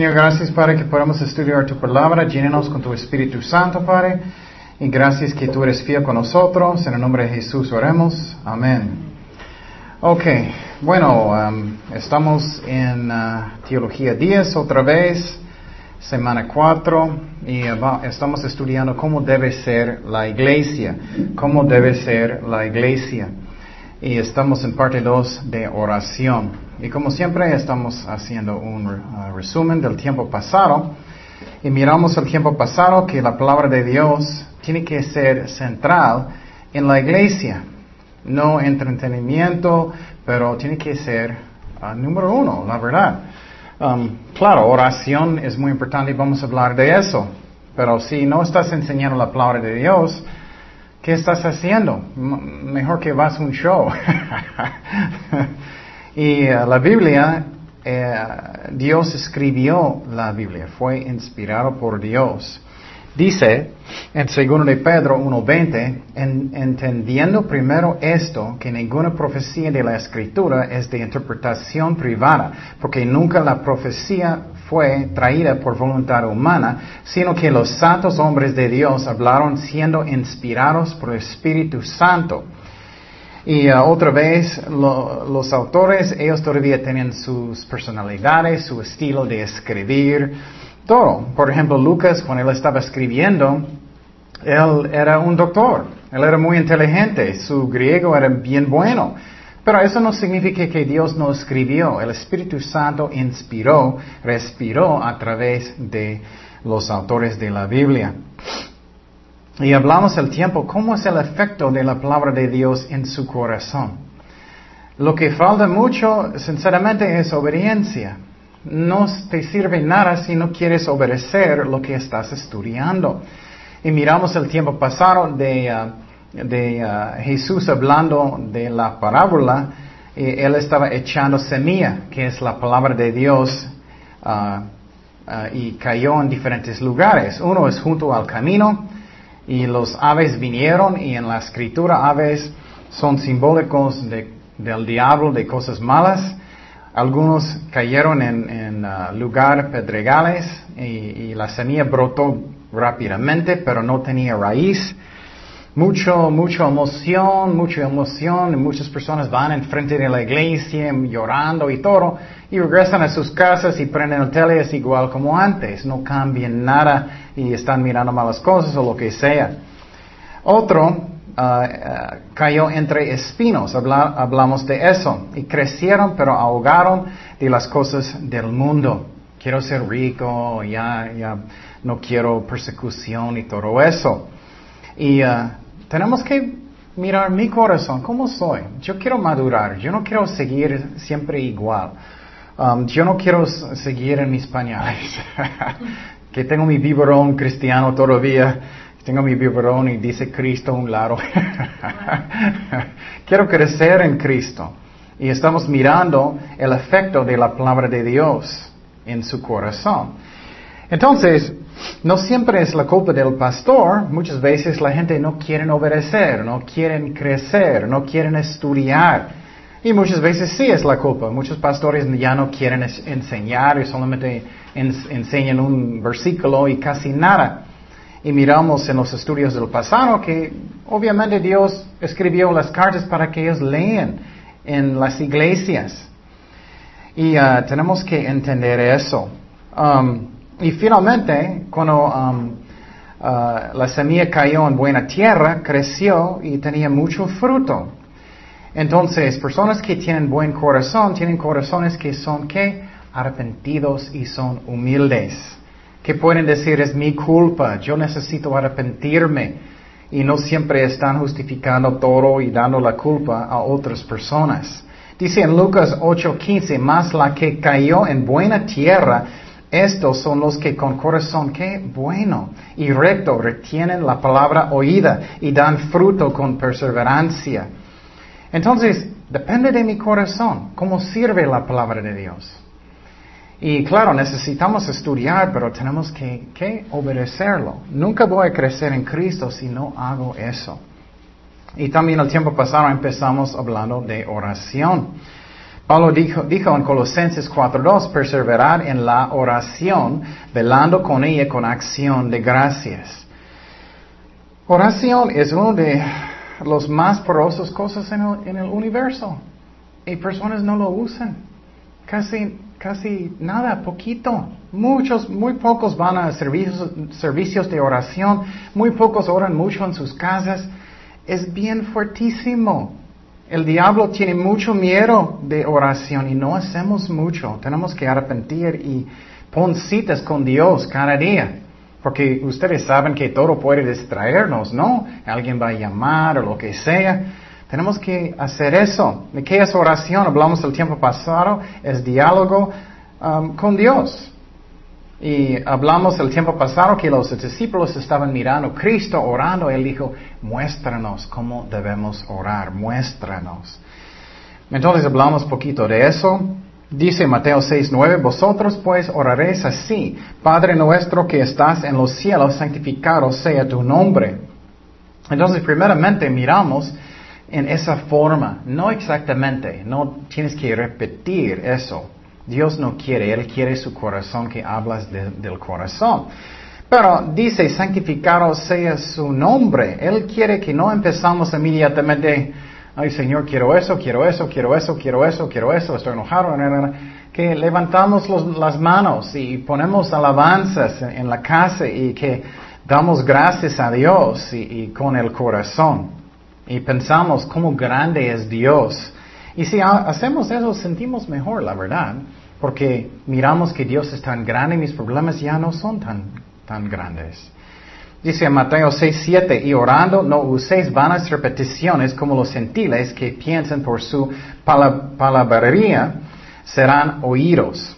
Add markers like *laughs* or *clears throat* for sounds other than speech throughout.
Señor, gracias, Padre, que podamos estudiar tu palabra. Llénenos con tu Espíritu Santo, Padre. Y gracias que tú eres fiel con nosotros. En el nombre de Jesús oremos. Amén. Ok, bueno, um, estamos en uh, Teología 10 otra vez, semana 4, y estamos estudiando cómo debe ser la iglesia, cómo debe ser la iglesia. Y estamos en parte 2 de oración. Y como siempre estamos haciendo un uh, resumen del tiempo pasado. Y miramos el tiempo pasado que la palabra de Dios tiene que ser central en la iglesia. No entretenimiento, pero tiene que ser uh, número uno, la verdad. Um, claro, oración es muy importante y vamos a hablar de eso. Pero si no estás enseñando la palabra de Dios, ¿qué estás haciendo? mejor que vas a un show. *laughs* y uh, la Biblia, eh, Dios escribió la Biblia, fue inspirado por Dios. Dice en 2 de Pedro 1.20, entendiendo primero esto, que ninguna profecía de la escritura es de interpretación privada, porque nunca la profecía fue traída por voluntad humana, sino que los santos hombres de Dios hablaron siendo inspirados por el Espíritu Santo. Y uh, otra vez, los autores, ellos todavía tienen sus personalidades, su estilo de escribir, todo. Por ejemplo, Lucas, cuando él estaba escribiendo, él era un doctor, él era muy inteligente, su griego era bien bueno. Pero eso no significa que Dios no escribió. El Espíritu Santo inspiró, respiró a través de los autores de la Biblia. Y hablamos el tiempo, ¿cómo es el efecto de la palabra de Dios en su corazón? Lo que falta mucho, sinceramente, es obediencia no te sirve nada si no quieres obedecer lo que estás estudiando. Y miramos el tiempo pasado de, de uh, Jesús hablando de la parábola, él estaba echando semilla, que es la palabra de Dios, uh, y cayó en diferentes lugares. Uno es junto al camino, y los aves vinieron, y en la escritura aves son simbólicos del diablo, de cosas malas. Algunos cayeron en, uh, lugar pedregales y, la semilla brotó rápidamente, pero no tenía raíz. Mucho, mucha emoción, mucha emoción. Muchas personas van enfrente de la iglesia llorando y todo, y regresan a sus casas y prenden el tele, es igual como antes. No cambian nada y están mirando malas cosas o lo que sea. Otro Ah, ah, cayó entre espinos, hablamos de eso, y crecieron pero ahogaron de las cosas del mundo. Quiero ser rico, ya, ya no quiero persecución y todo eso. Y ah, tenemos que mirar mi corazón, ¿cómo soy? Yo quiero madurar, yo no quiero seguir siempre igual. Um, yo no quiero seguir en mis pañales, *laughs* que tengo mi biberón cristiano todavía tengo mi biberón y dice Cristo a un lado. *laughs* Quiero crecer en Cristo. Y estamos mirando el efecto de la palabra de Dios en su corazón. Entonces, no siempre es la culpa del pastor. Muchas veces la gente no quiere obedecer, no quieren crecer, no quieren estudiar. Y muchas veces sí es la culpa. Muchos pastores ya no quieren enseñar y solamente enseñan un versículo y casi nada. Y miramos en los estudios del pasado que obviamente Dios escribió las cartas para que ellos lean en las iglesias. Y uh, tenemos que entender eso. Um, y finalmente, cuando um, uh, la semilla cayó en buena tierra, creció y tenía mucho fruto. Entonces, personas que tienen buen corazón, tienen corazones que son, ¿qué? Arrepentidos y son humildes que pueden decir es mi culpa, yo necesito arrepentirme y no siempre están justificando todo y dando la culpa a otras personas. Dice en Lucas 8:15, más la que cayó en buena tierra, estos son los que con corazón que bueno y recto retienen la palabra oída y dan fruto con perseverancia. Entonces, depende de mi corazón, cómo sirve la palabra de Dios. Y claro, necesitamos estudiar, pero tenemos que, obedecerlo. Nunca voy a crecer en Cristo si no hago eso. Y también el tiempo pasado empezamos hablando de oración. Pablo dijo, dijo en Colosenses 4.2, perseverar en la oración, velando con ella con acción de gracias. Oración es uno de los más poderosas cosas en el, en el universo. Y personas no lo usan. Casi, casi nada, poquito. Muchos, muy pocos van a servicios, servicios de oración. Muy pocos oran mucho en sus casas. Es bien fuertísimo. El diablo tiene mucho miedo de oración y no hacemos mucho. Tenemos que arrepentir y pon citas con Dios cada día. Porque ustedes saben que todo puede distraernos, ¿no? Alguien va a llamar o lo que sea. Tenemos que hacer eso. qué es oración? Hablamos del tiempo pasado. Es diálogo um, con Dios. Y hablamos el tiempo pasado que los discípulos estaban mirando a Cristo orando. Él dijo, muéstranos cómo debemos orar, muéstranos. Entonces hablamos poquito de eso. Dice Mateo 6:9, vosotros pues oraréis así, Padre nuestro que estás en los cielos, santificado sea tu nombre. Entonces, primeramente miramos en esa forma, no exactamente, no tienes que repetir eso. Dios no quiere, Él quiere su corazón que hablas del corazón. Pero dice, santificado sea su nombre. Él quiere que no empezamos inmediatamente, ay Señor, quiero eso, quiero eso, quiero eso, quiero eso, quiero eso, estoy enojado. Que levantamos las manos y ponemos alabanzas en la casa y que damos gracias a Dios y con el corazón. Y pensamos cómo grande es Dios. Y si hacemos eso, sentimos mejor, la verdad. Porque miramos que Dios es tan grande y mis problemas ya no son tan, tan grandes. Dice en Mateo 6, 7, y orando no uséis vanas repeticiones como los gentiles que piensan por su palabrería serán oídos.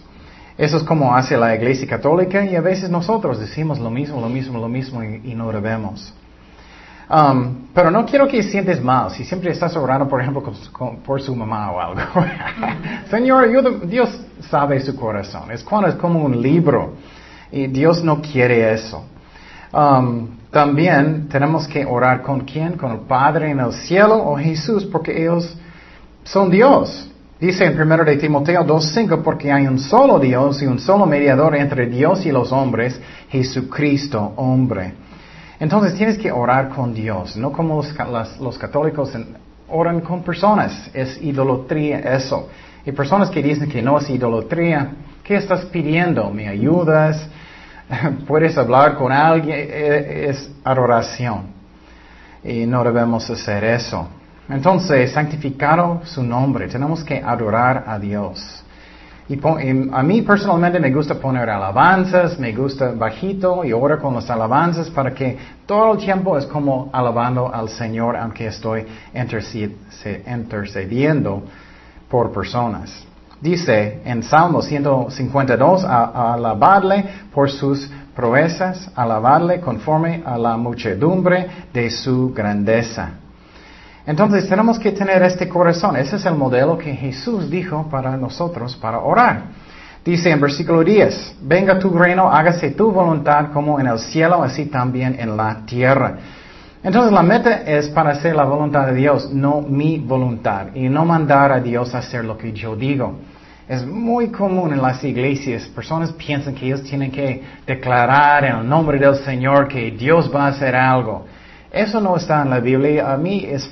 Eso es como hace la iglesia católica y a veces nosotros decimos lo mismo, lo mismo, lo mismo y, no debemos. Um, pero no quiero que sientes mal si siempre estás orando, por ejemplo, por su mamá o algo. *laughs* Señor, Dios sabe su corazón. Es es como un libro. Y Dios no quiere eso. Um, también tenemos que orar con quién? Con el Padre en el cielo o Jesús, porque ellos son Dios. Dice en 1 de Timoteo 2.5, porque hay un solo Dios y un solo mediador entre Dios y los hombres, Jesucristo, hombre. Entonces tienes que orar con Dios, no como los, católicos oran con personas. Es idolatría eso. Y personas que dicen que no es idolatría, ¿qué estás pidiendo? ¿Me ayudas? *laughs* ¿Puedes hablar con alguien? E, es adoración. Y no debemos hacer eso. Entonces, santificado su nombre. Tenemos que adorar a Dios. Y, a mí personalmente me gusta poner alabanzas, me gusta bajito y oro con las alabanzas para que todo el tiempo es como alabando al Señor aunque estoy intercediendo por personas. Dice en Salmo 152, a, alabarle por sus proezas, alabarle conforme a la muchedumbre de su grandeza. Entonces tenemos que tener este corazón. Ese es el modelo que Jesús dijo para nosotros para orar. Dice en versículo 10, venga tu reino, hágase tu voluntad como en el cielo, así también en la tierra. Entonces la meta es para hacer la voluntad de Dios, no mi voluntad, y no mandar a Dios a hacer lo que yo digo. Es muy común en las iglesias, personas piensan que ellos tienen que declarar en el nombre del Señor que Dios va a hacer algo. Eso no está en la Biblia. A mí es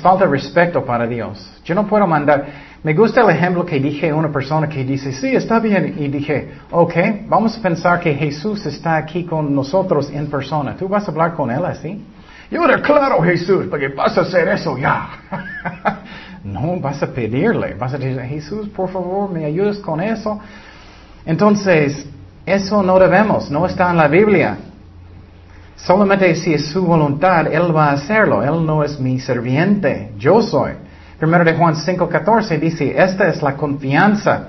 falta de respeto para Dios. Yo no puedo mandar. Me gusta el ejemplo que dije a una persona que dice, sí, está bien. Y dije, ok, vamos a pensar que Jesús está aquí con nosotros en persona. ¿Tú vas a hablar con Él así? Yo claro, Jesús, porque vas a hacer eso ya. *laughs* no, vas a pedirle. Vas a decir, Jesús, por favor, me ayudes con eso. Entonces, eso no debemos, no está en la Biblia. Solamente si es su voluntad, Él va a hacerlo. Él no es mi serviente, yo soy. Primero de Juan 5.14 dice, esta es la confianza.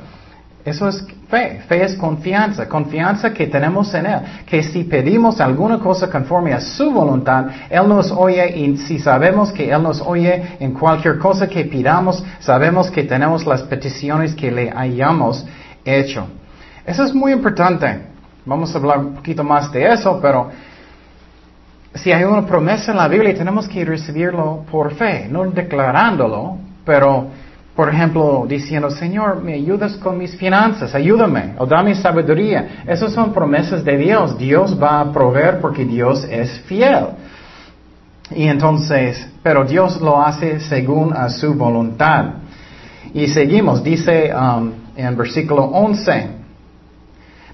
Eso es fe. Fe es confianza. Confianza que tenemos en Él. Que si pedimos alguna cosa conforme a su voluntad, Él nos oye y si sabemos que Él nos oye en cualquier cosa que pidamos, sabemos que tenemos las peticiones que le hayamos hecho. Eso es muy importante. Vamos a hablar un poquito más de eso, pero si hay una promesa en la Biblia, tenemos que recibirlo por fe, no declarándolo, pero Por ejemplo, diciendo, Señor, me ayudas con mis finanzas, ayúdame, o dame sabiduría. Esas son promesas de Dios. Dios va a proveer porque Dios es fiel. Y entonces, pero Dios lo hace según a su voluntad. Y seguimos, dice um, en versículo 11,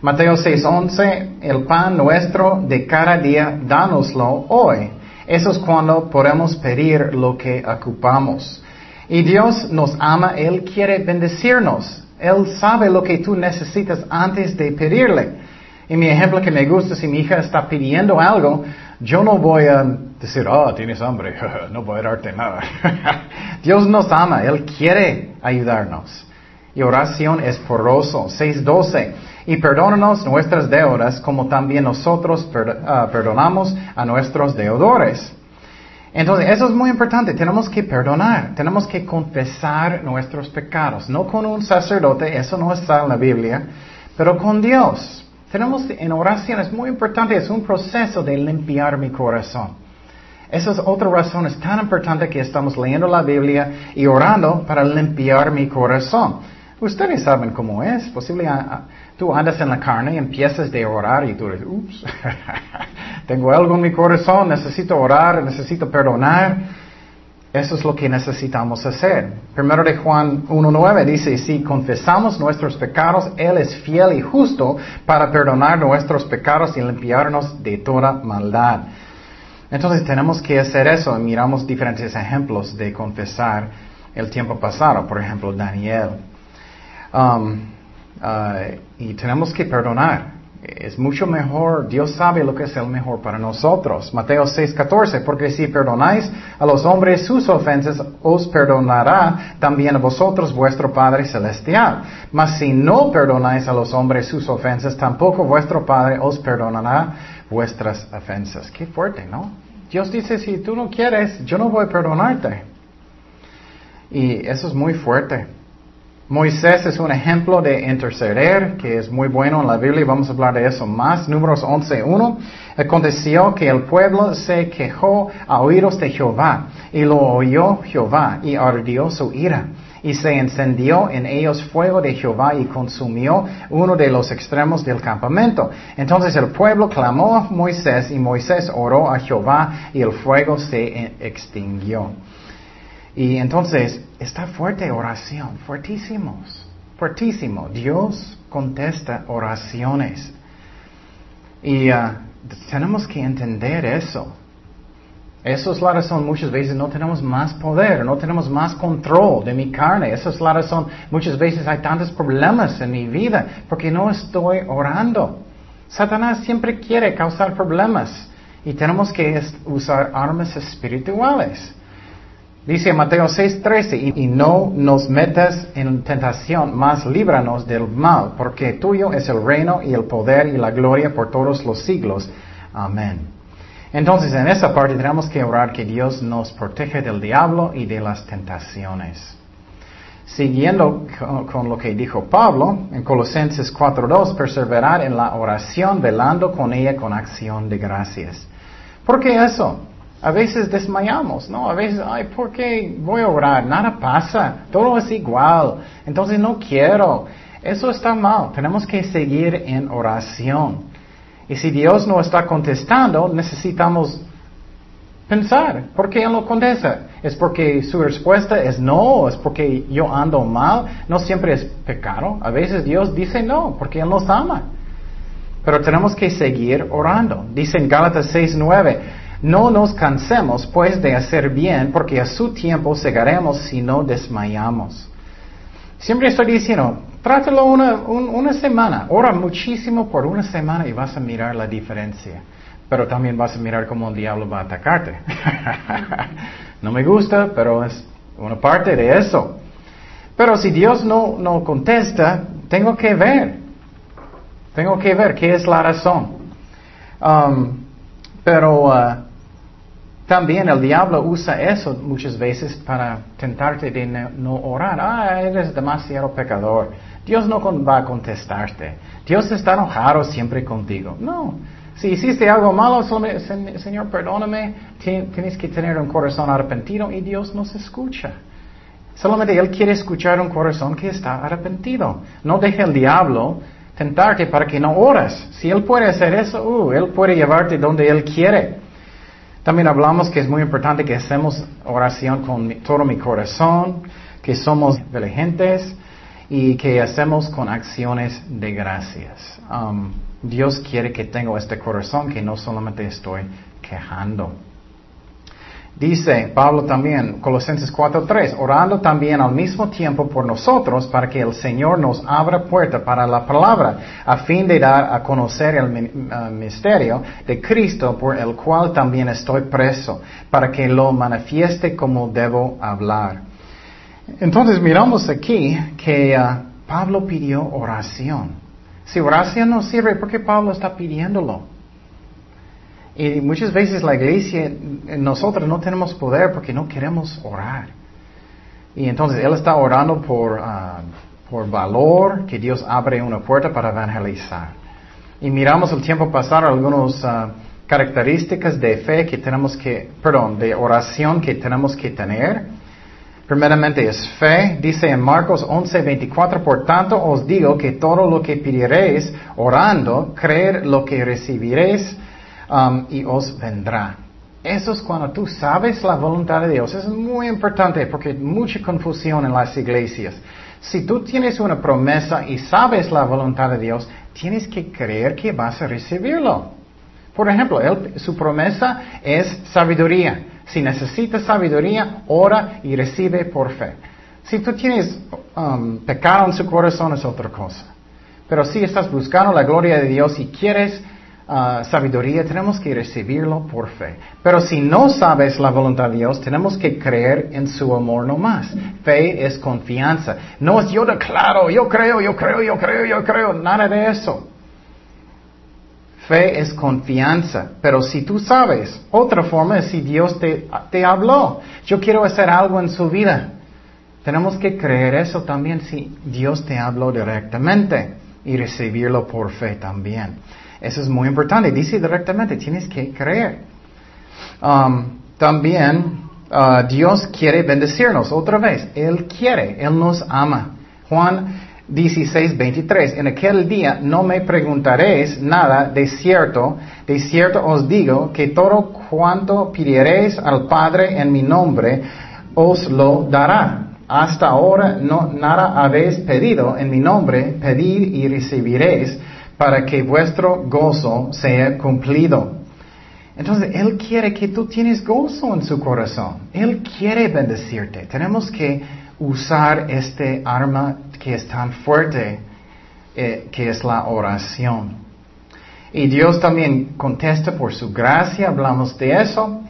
Mateo 6:11, el pan nuestro de cada día, dánoslo hoy. Eso es cuando podemos pedir lo que ocupamos. Y Dios nos ama, Él quiere bendecirnos. Él sabe lo que tú necesitas antes de pedirle. Y mi ejemplo que me gusta, si mi hija está pidiendo algo, yo no voy a decir, oh, tienes hambre, *laughs* no voy a darte nada. *laughs* Dios nos ama, Él quiere ayudarnos. Y oración es poroso. 6.12. Y perdónanos nuestras deudas como también nosotros ah, perdonamos a nuestros deudores. Entonces, eso es muy importante. Tenemos que perdonar, tenemos que confesar nuestros pecados. No con un sacerdote, eso no está en la Biblia, pero con Dios. Tenemos en oración, es muy importante, es un proceso de limpiar mi corazón. Esa es otra razón, es tan importante que estamos leyendo la Biblia y orando para limpiar mi corazón. Ustedes saben cómo es. Posible tú andas en la carne empiezas de orar y tú dices, ups, *laughs* tengo algo en mi corazón, necesito orar, necesito perdonar. Eso es lo que necesitamos hacer. Primero de Juan 1.9 dice, si confesamos nuestros pecados, Él es fiel y justo para perdonar nuestros pecados y limpiarnos de toda maldad. Entonces tenemos que hacer eso. Miramos diferentes ejemplos de confesar el tiempo pasado. Por ejemplo, Daniel. Um, uh, y tenemos que perdonar. Es mucho mejor, Dios sabe lo que es el mejor para nosotros. Mateo 6:14, porque si perdonáis a los hombres sus ofensas, os perdonará también a vosotros vuestro Padre Celestial. Mas si no perdonáis a los hombres sus ofensas, tampoco vuestro Padre os perdonará vuestras ofensas. Qué fuerte, ¿no? Dios dice, si tú no quieres, yo no voy a perdonarte. Y eso es muy fuerte. Moisés es un ejemplo de interceder, que es muy bueno en la Biblia y vamos a hablar de eso más. Números 11.1. Aconteció que el pueblo se quejó a oídos de Jehová y lo oyó Jehová y ardió su ira. Y se encendió en ellos fuego de Jehová y consumió uno de los extremos del campamento. Entonces el pueblo clamó a Moisés y Moisés oró a Jehová y el fuego se extinguió. Y entonces, está fuerte oración, fuertísimos, fuertísimo. Dios contesta oraciones. Y uh, tenemos que entender eso. Esa es la razón, muchas veces no tenemos más poder, no tenemos más control de mi carne. Esa es la razón, muchas veces hay tantos problemas en mi vida, porque no estoy orando. Satanás siempre quiere causar problemas y tenemos que usar armas espirituales. Dice Mateo 6:13, y, no nos metas en tentación, mas líbranos del mal, porque tuyo es el reino y el poder y la gloria por todos los siglos. Amén. Entonces, en esa parte tenemos que orar que Dios nos protege del diablo y de las tentaciones. Siguiendo con, lo que dijo Pablo en Colosenses 4.2, perseverar en la oración, velando con ella con acción de gracias. ¿Por qué eso? A veces desmayamos, ¿no? A veces, ay, ¿por qué voy a orar? Nada pasa, todo es igual, entonces no quiero. Eso está mal, tenemos que seguir en oración. Y si Dios no está contestando, necesitamos pensar, ¿por qué Él no contesta? ¿Es porque su respuesta es no? ¿Es porque yo ando mal? No siempre es pecado. A veces Dios dice no, porque Él nos ama. Pero tenemos que seguir orando. Dice en Gálatas 6, 9, no nos cansemos pues de hacer bien, porque a su tiempo segaremos si no desmayamos. Siempre estoy diciendo, trátelo una, una semana, ora muchísimo por una semana y vas a mirar la diferencia. Pero también vas a mirar cómo el diablo va a atacarte. *laughs* no me gusta, pero es una parte de eso. Pero si Dios no, no contesta, tengo que ver. Tengo que ver qué es la razón. Um, pero uh, también el diablo usa eso muchas veces para tentarte de no orar. Ah, eres demasiado pecador. Dios no va a contestarte. Dios está enojado siempre contigo. No. Si hiciste algo malo, Señor, perdóname, tienes que tener un corazón arrepentido y Dios nos escucha. Solamente Él quiere escuchar un corazón que está arrepentido. No deje el diablo tentarte para que no oras. Si Él puede hacer eso, uh, Él puede llevarte donde Él quiere. También hablamos que es muy importante que hacemos oración con todo mi corazón, que somos diligentes y que hacemos con acciones de gracias. Um, Dios quiere que tenga este corazón que no solamente estoy quejando. Dice Pablo también, Colosenses 4.3, orando también al mismo tiempo por nosotros para que el Señor nos abra puerta para la palabra, a fin de dar a conocer el uh, misterio de Cristo por el cual también estoy preso, para que lo manifieste como debo hablar. Entonces miramos aquí que uh, Pablo pidió oración. Si oración no sirve, ¿por qué Pablo está pidiéndolo? Y muchas veces la iglesia, nosotros no tenemos poder porque no queremos orar. Y entonces él está orando por, ah, por valor, que Dios abre una puerta para evangelizar. Y miramos el tiempo pasar algunas ah, características de fe que tenemos que, perdón, de oración que tenemos que tener. Primeramente es fe, dice en Marcos 11, 24, por tanto os digo que todo lo que pidiereis orando, creer lo que recibiréis Um, y os vendrá. Eso es cuando tú sabes la voluntad de Dios. es muy importante porque hay mucha confusión en las iglesias. Si tú tienes una promesa y sabes la voluntad de Dios, tienes que creer que vas a recibirlo. Por ejemplo, su promesa es sabiduría. Si necesitas sabiduría, ora y recibe por fe. Si tú tienes um, pecado en su corazón es otra cosa. Pero si estás buscando la gloria de Dios y quieres Ah, sabiduría, tenemos que recibirlo por fe. Pero si no sabes la voluntad de Dios, tenemos que creer en su amor no más. Fe es confianza. No es yo declaro, yo creo, yo creo, yo creo, yo creo, nada de eso. Fe es confianza. Pero si tú sabes, otra forma es si Dios te, te habló. Yo quiero hacer algo en su vida. Tenemos que creer eso también si Dios te habló directamente y recibirlo por fe también. Eso es muy importante. Dice directamente, tienes que creer. Um, también uh, Dios quiere bendecirnos otra vez. Él quiere, Él nos ama. Juan 16, 23. En aquel día no me preguntaréis nada de cierto. De cierto os digo que todo cuanto pidiereis al Padre en mi nombre, os lo dará. Hasta ahora no, nada habéis pedido en mi nombre, pedid y recibiréis para que vuestro gozo sea cumplido. Entonces, Él quiere que tú tienes gozo en su corazón. Él quiere bendecirte. Tenemos que usar este arma que es tan fuerte, eh, que es la oración. Y Dios también contesta por su gracia, hablamos de eso.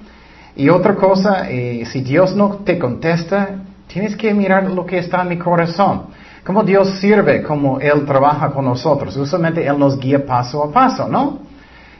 Y otra cosa, eh, si Dios no te contesta, tienes que mirar lo que está en mi corazón. ¿Cómo Dios sirve? Como Él trabaja con nosotros. Usualmente Él nos guía paso a paso, ¿no?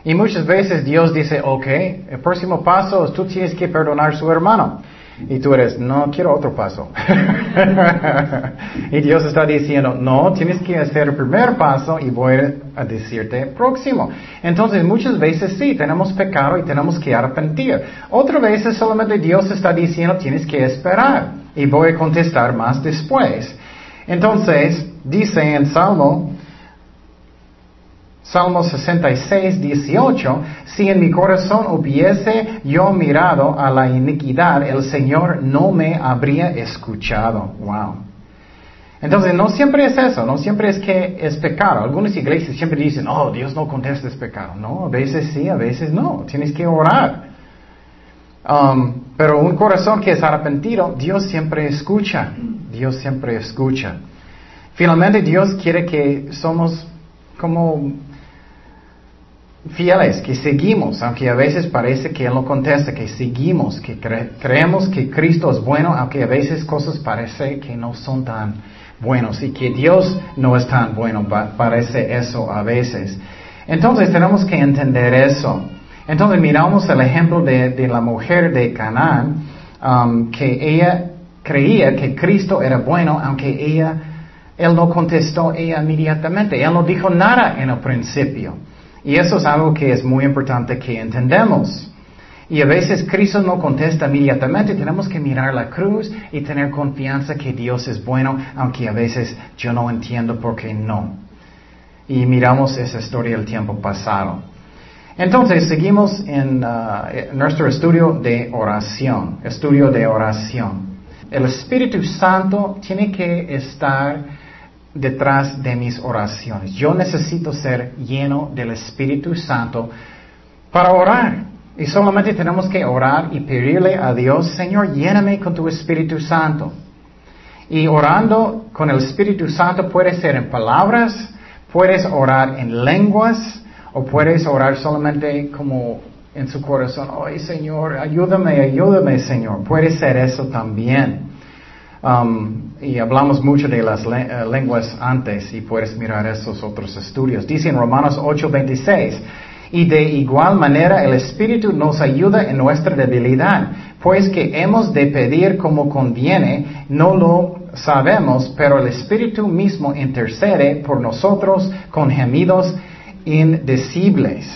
Y muchas veces Dios dice, ok, el próximo paso es tú tienes que perdonar a su hermano. Y tú eres, no quiero otro paso. *laughs* y Dios está diciendo, no, tienes que hacer el primer paso y voy a decirte próximo. Entonces muchas veces sí, tenemos pecado y tenemos que arrepentir. Otras veces solamente Dios está diciendo, tienes que esperar y voy a contestar más después. Entonces, dice en Salmo, Salmo 66, 18, si en mi corazón hubiese yo mirado a la iniquidad, el Señor no me habría escuchado. Wow. Entonces, no siempre es eso, no siempre es que es pecado. Algunas iglesias siempre dicen, oh, Dios no contesta es pecado. No, a veces sí, a veces no. Tienes que orar. Um, pero un corazón que es arrepentido, Dios siempre escucha. Dios siempre escucha. Finalmente, Dios quiere que somos como fieles, que seguimos, aunque a veces parece que Él no contesta, que seguimos, que creemos que Cristo es bueno, aunque a veces cosas parece que no son tan buenos y que Dios no es tan bueno, parece eso a veces. Entonces tenemos que entender eso. Entonces miramos el ejemplo de, la mujer de Canaán, um, que ella creía que Cristo era bueno, aunque ella, él no contestó ella inmediatamente, él no dijo nada en el principio. Y eso es algo que es muy importante que entendamos. Y a veces Cristo no contesta inmediatamente, tenemos que mirar la cruz y tener confianza que Dios es bueno, aunque a veces yo no entiendo por qué no. Y miramos esa historia del tiempo pasado. Entonces, seguimos en uh, nuestro estudio de oración, estudio de oración. El Espíritu Santo tiene que estar detrás de mis oraciones. Yo necesito ser lleno del Espíritu Santo para orar. Y solamente tenemos que orar y pedirle a Dios, Señor, lléname con tu Espíritu Santo. Y orando con el Espíritu Santo puede ser en palabras, puedes orar en lenguas, o puedes orar solamente como en su corazón, ay Señor, ayúdame, ayúdame Señor. Puede ser eso también. Um, y hablamos mucho de las eh, lenguas antes y puedes mirar esos otros estudios. Dice en Romanos 8:26, y de igual manera el Espíritu nos ayuda en nuestra debilidad, pues que hemos de pedir como conviene, no lo sabemos, pero el Espíritu mismo intercede por nosotros con gemidos indecibles.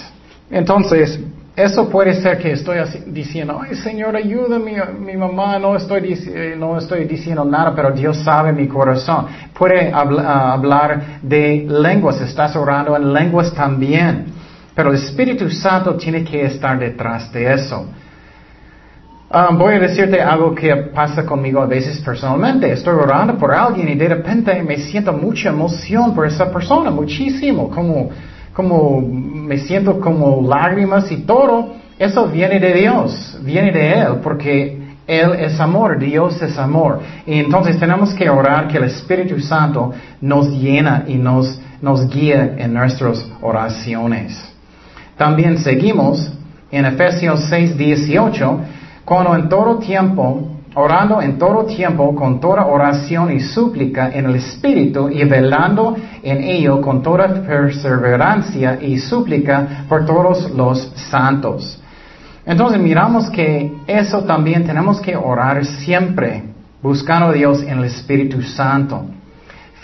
Entonces, eso puede ser que estoy diciendo, ay Señor, ayúdame, mi mamá, no estoy, eh, no estoy diciendo nada, pero Dios sabe mi corazón. Puede ah, hablar de lenguas, estás orando en lenguas también. Pero el Espíritu Santo tiene que estar detrás de eso. Um, voy a decirte algo que pasa conmigo a veces personalmente. Estoy orando por alguien y de repente me siento mucha emoción por esa persona, muchísimo, como, como me siento como lágrimas y todo. Eso viene de Dios, viene de Él, porque Él es amor, Dios es amor. Y entonces tenemos que orar que el Espíritu Santo nos llena y nos, nos guíe en nuestras oraciones. También seguimos en Efesios 6, 18, cuando en todo tiempo, orando en todo tiempo con toda oración y súplica en el Espíritu y velando en ello con toda perseverancia y súplica por todos los santos. Entonces miramos que eso también tenemos que orar siempre, buscando a Dios en el Espíritu Santo.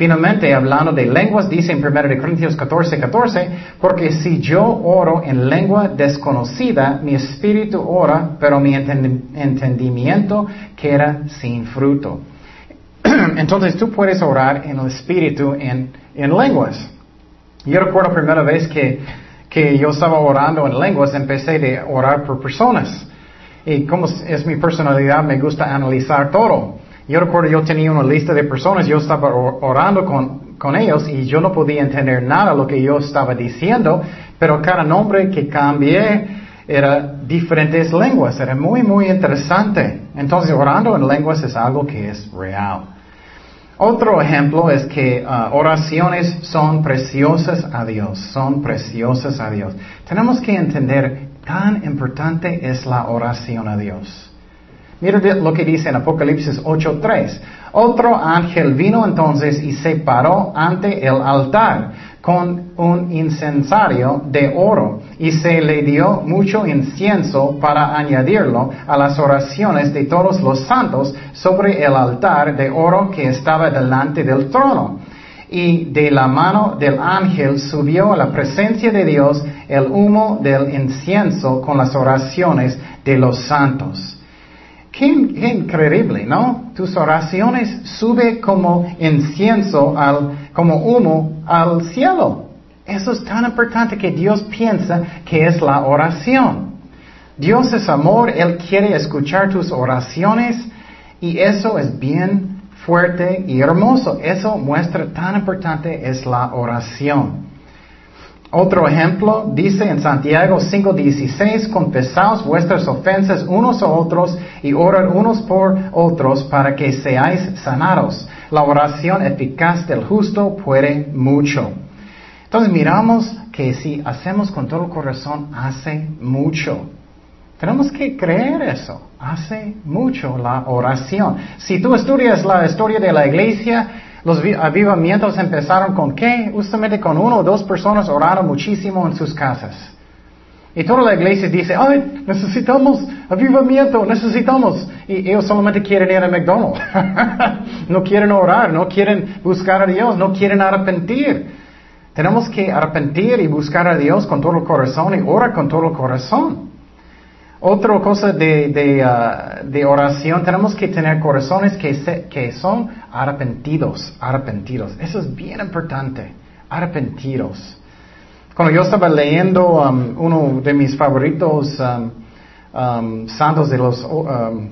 Finalmente, hablando de lenguas, dice en 1 Corintios 14, 14, porque si yo oro en lengua desconocida, mi espíritu ora, pero mi entendimiento queda sin fruto. *clears throat* Entonces tú puedes orar en el espíritu en, en lenguas. Yo recuerdo la primera vez que, que yo estaba orando en lenguas, empecé a orar por personas. Y como es mi personalidad, me gusta analizar todo. Yo recuerdo, yo tenía una lista de personas, yo estaba orando con, con ellos y yo no podía entender nada de lo que yo estaba diciendo, pero cada nombre que cambié era diferentes lenguas, era muy, muy interesante. Entonces, orando en lenguas es algo que es real. Otro ejemplo es que uh, oraciones son preciosas a Dios, son preciosas a Dios. Tenemos que entender tan importante es la oración a Dios. Mira lo que dice en Apocalipsis 8.3. Otro ángel vino entonces y se paró ante el altar con un incensario de oro y se le dio mucho incienso para añadirlo a las oraciones de todos los santos sobre el altar de oro que estaba delante del trono. Y de la mano del ángel subió a la presencia de Dios el humo del incienso con las oraciones de los santos. Qué, increíble, ¿no? Tus oraciones sube como incienso, al, como humo al cielo. Eso es tan importante que Dios piensa que es la oración. Dios es amor, Él quiere escuchar tus oraciones y eso es bien fuerte y hermoso. Eso muestra tan importante es la oración. Otro ejemplo dice en Santiago 5:16, confesaos vuestras ofensas unos a otros y orad unos por otros para que seáis sanados. La oración eficaz del justo puede mucho. Entonces miramos que si hacemos con todo el corazón, hace mucho. Tenemos que creer eso. Hace mucho la oración. Si tú estudias la historia de la iglesia, los avivamientos empezaron con qué? Justamente con uno o dos personas orando muchísimo en sus casas. Y toda la iglesia dice, ay, necesitamos avivamiento, necesitamos. Y ellos solamente quieren ir a McDonald's. *laughs* no quieren orar, no quieren buscar a Dios, no quieren arrepentir. Tenemos que arrepentir y buscar a Dios con todo el corazón y orar con todo el corazón. Otra cosa de, de, uh, de, oración, tenemos que tener corazones que, se, que son arrepentidos, arrepentidos. Eso es bien importante, arrepentidos. Cuando yo estaba leyendo um, uno de mis favoritos um, um, santos de los,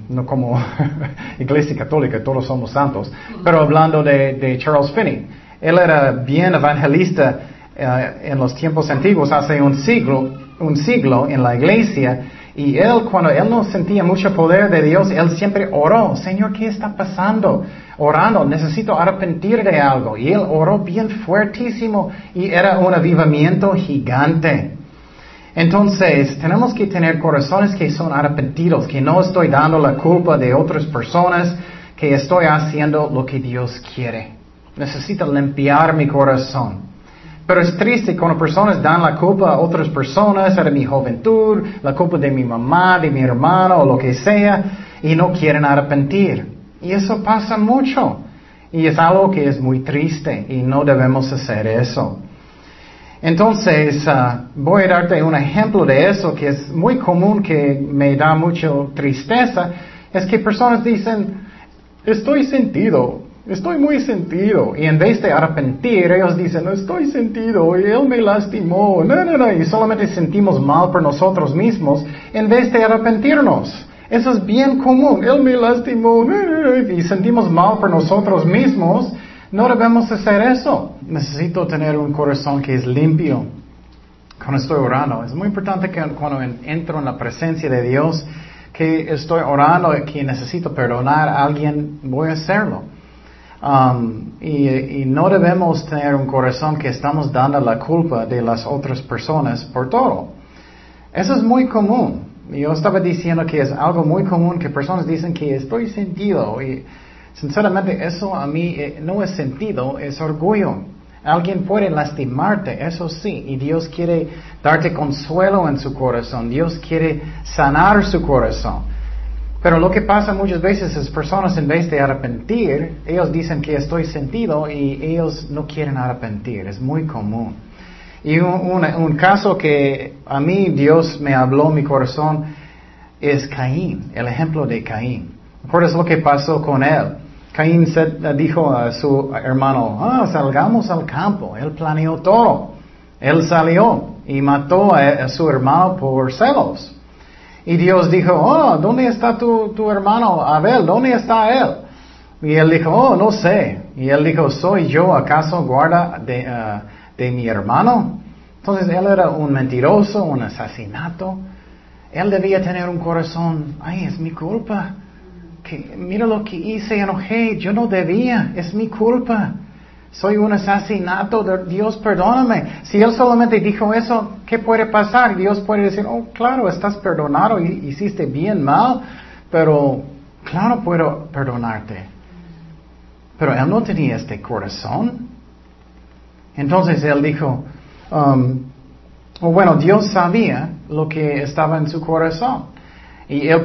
no como *laughs* Iglesia Católica, todos somos santos, pero hablando de, de Charles Finney, él era bien evangelista uh, en los tiempos antiguos, hace un siglo, un siglo en la iglesia, y él, cuando él no sentía mucho poder de Dios, él siempre oró, Señor, ¿qué está pasando? Orando, necesito arrepentir de algo. Y él oró bien fuertísimo y era un avivamiento gigante. Entonces, tenemos que tener corazones que son arrepentidos, que no estoy dando la culpa de otras personas, que estoy haciendo lo que Dios quiere. Necesito limpiar mi corazón. Pero es triste cuando personas dan la culpa a otras personas, de mi juventud, la culpa de mi mamá, de mi hermano o lo que sea, y no quieren arrepentir. Y eso pasa mucho. Y es algo que es muy triste y no debemos hacer eso. Entonces, uh, voy a darte un ejemplo de eso que es muy común, que me da mucha tristeza, es que personas dicen, estoy sentido, Estoy muy sentido. Y en vez de arrepentir, ellos dicen, no estoy sentido y él me lastimó. No, no, no. Y solamente sentimos mal por nosotros mismos en vez de arrepentirnos. Eso es bien común. Él me lastimó y sentimos mal por nosotros mismos. No debemos hacer eso. Necesito tener un corazón que es limpio. Cuando estoy orando, es muy importante que cuando entro en la presencia de Dios, que estoy orando, que necesito perdonar a alguien, voy a hacerlo. Um, y, no debemos tener un corazón que estamos dando la culpa de las otras personas por todo. Eso es muy común. Yo estaba diciendo que es algo muy común que personas dicen que estoy sentido y sinceramente eso a mí eh, no es sentido, es orgullo. Alguien puede lastimarte, eso sí, y Dios quiere darte consuelo en su corazón, Dios quiere sanar su corazón. Pero lo que pasa muchas veces es personas en vez de arrepentir, ellos dicen que estoy sentido y ellos no quieren arrepentir. Es muy común. Y un, caso que a mí Dios me habló mi corazón es Caín, el ejemplo de Caín. ¿Recuerdas lo que pasó con él? Caín dijo a su hermano, ah, salgamos al campo. Él planeó todo. Él salió y mató a su hermano por celos. Y Dios dijo, oh, ¿dónde está tu, hermano Abel? ¿Dónde está él? Y él dijo, oh, no sé. Y él dijo, ¿soy yo acaso guarda de, uh, de mi hermano? Entonces él era un mentiroso, un asesinato. Él debía tener un corazón, ay, es mi culpa. Que, mira lo que hice, enojé, yo no debía, es mi culpa soy un asesinato, Dios perdóname. Si él solamente dijo eso, ¿qué puede pasar? Dios puede decir, oh, claro, estás perdonado, hiciste bien mal, pero claro puedo perdonarte. Pero él no tenía este corazón. Entonces él dijo, um, oh, bueno, Dios sabía lo que estaba en su corazón. Y él,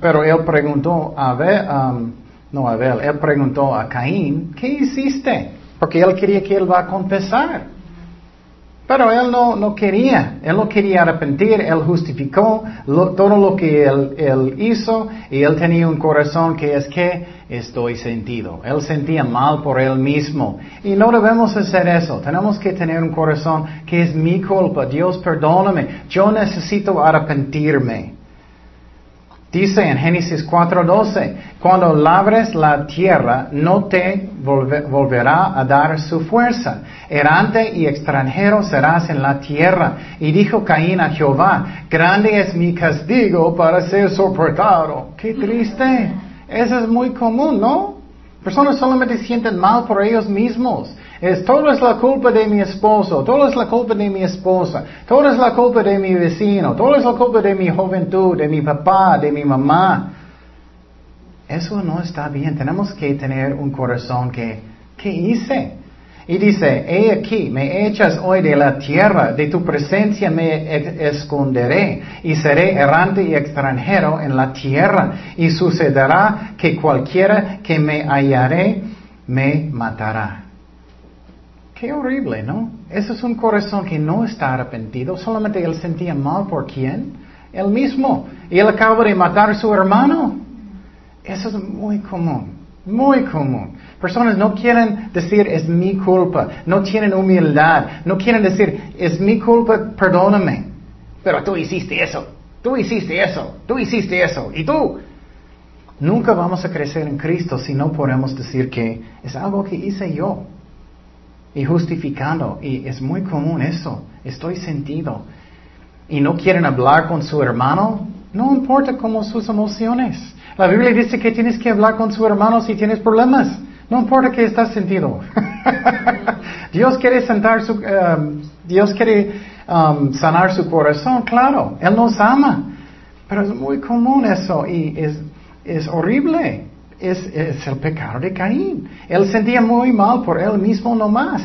pero él preguntó a Abel, um, no a Abel, él preguntó a Caín, ¿qué hiciste? Porque él quería que él va a confesar. Pero él no, no quería, él no quería arrepentir, él justificó todo lo que él, él, hizo y él tenía un corazón que es que estoy sentido. Él sentía mal por él mismo. Y no debemos hacer eso. Tenemos que tener un corazón que es mi culpa. Dios perdóname. Yo necesito arrepentirme. Dice en Génesis 4:12, cuando labres la tierra no te volverá a dar su fuerza. Errante y extranjero serás en la tierra. Y dijo Caín a Jehová, grande es mi castigo para ser soportado. Qué triste. Eso es muy común, ¿no? Personas solamente sienten mal por ellos mismos. Es, todo es la culpa de mi esposo, todo es la culpa de mi esposa, todo es la culpa de mi vecino, todo es la culpa de mi juventud, de mi papá, de mi mamá. Eso no está bien. Tenemos que tener un corazón que, ¿qué hice? Y dice, he aquí, me echas hoy de la tierra, de tu presencia me esconderé y seré errante y extranjero en la tierra. Y sucederá que cualquiera que me hallaré me matará. Qué horrible, ¿no? Ese es un corazón que no está arrepentido, solamente él sentía mal por quién. él mismo. Y él acaba de matar a su hermano. Eso es muy común, muy común. Personas no quieren decir es mi culpa, no tienen humildad, no quieren decir es mi culpa, perdóname. Pero tú hiciste eso, tú hiciste eso, tú hiciste eso, y tú. Nunca vamos a crecer en Cristo si no podemos decir que es algo que hice yo. Y justificando, y es muy común eso, estoy sentido. Y no quieren hablar con su hermano, no importa cómo sus emociones. La Biblia dice que tienes que hablar con su hermano si tienes problemas. No importa que estás sentido. *laughs* Dios quiere um, um, sanar su corazón, claro. Él nos ama. Pero es muy común eso y es, es horrible. Es, es el pecado de Caín. Él sentía muy mal por él mismo nomás.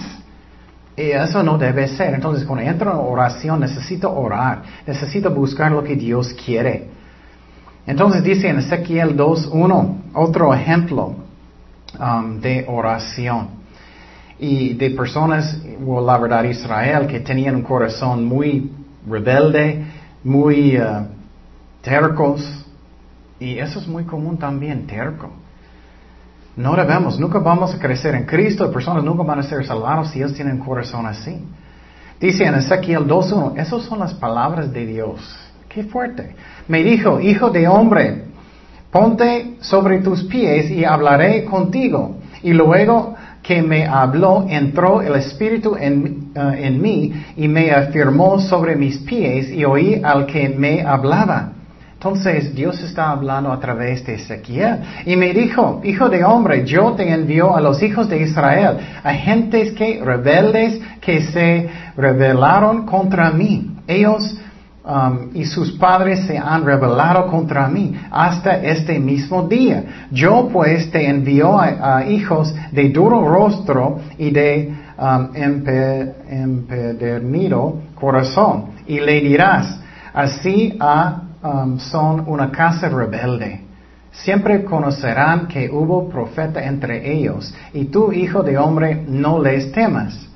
Y eso no debe ser. Entonces, cuando entro en oración, necesito orar. Necesito buscar lo que Dios quiere. Entonces dice en Ezequiel 2.1, otro ejemplo. Um, de oración. Y de personas, la verdad, Israel, que tenían un corazón muy rebelde, muy uh, tercos. Y eso es muy común también, terco. No debemos, nunca vamos a crecer en Cristo, personas nunca van a ser salvados si ellos tienen corazón así. Dice en Ezequiel 2.1, esas son las palabras de Dios. Qué fuerte. Me dijo, hijo de hombre, ponte sobre tus pies y hablaré contigo. Y luego que me habló, entró el Espíritu en, uh, en, mí y me afirmó sobre mis pies y oí al que me hablaba. Entonces Dios está hablando a través de Ezequiel y me dijo, hijo de hombre, yo te envío a los hijos de Israel, a gentes que rebeldes que se rebelaron contra mí. Ellos Um, y sus padres se han rebelado contra mí hasta este mismo día. Yo pues te envío a, hijos de duro rostro y de um, empedernido corazón y le dirás, así um, son una casa rebelde. Siempre conocerán que hubo profeta entre ellos, y tú, hijo de hombre, no les temas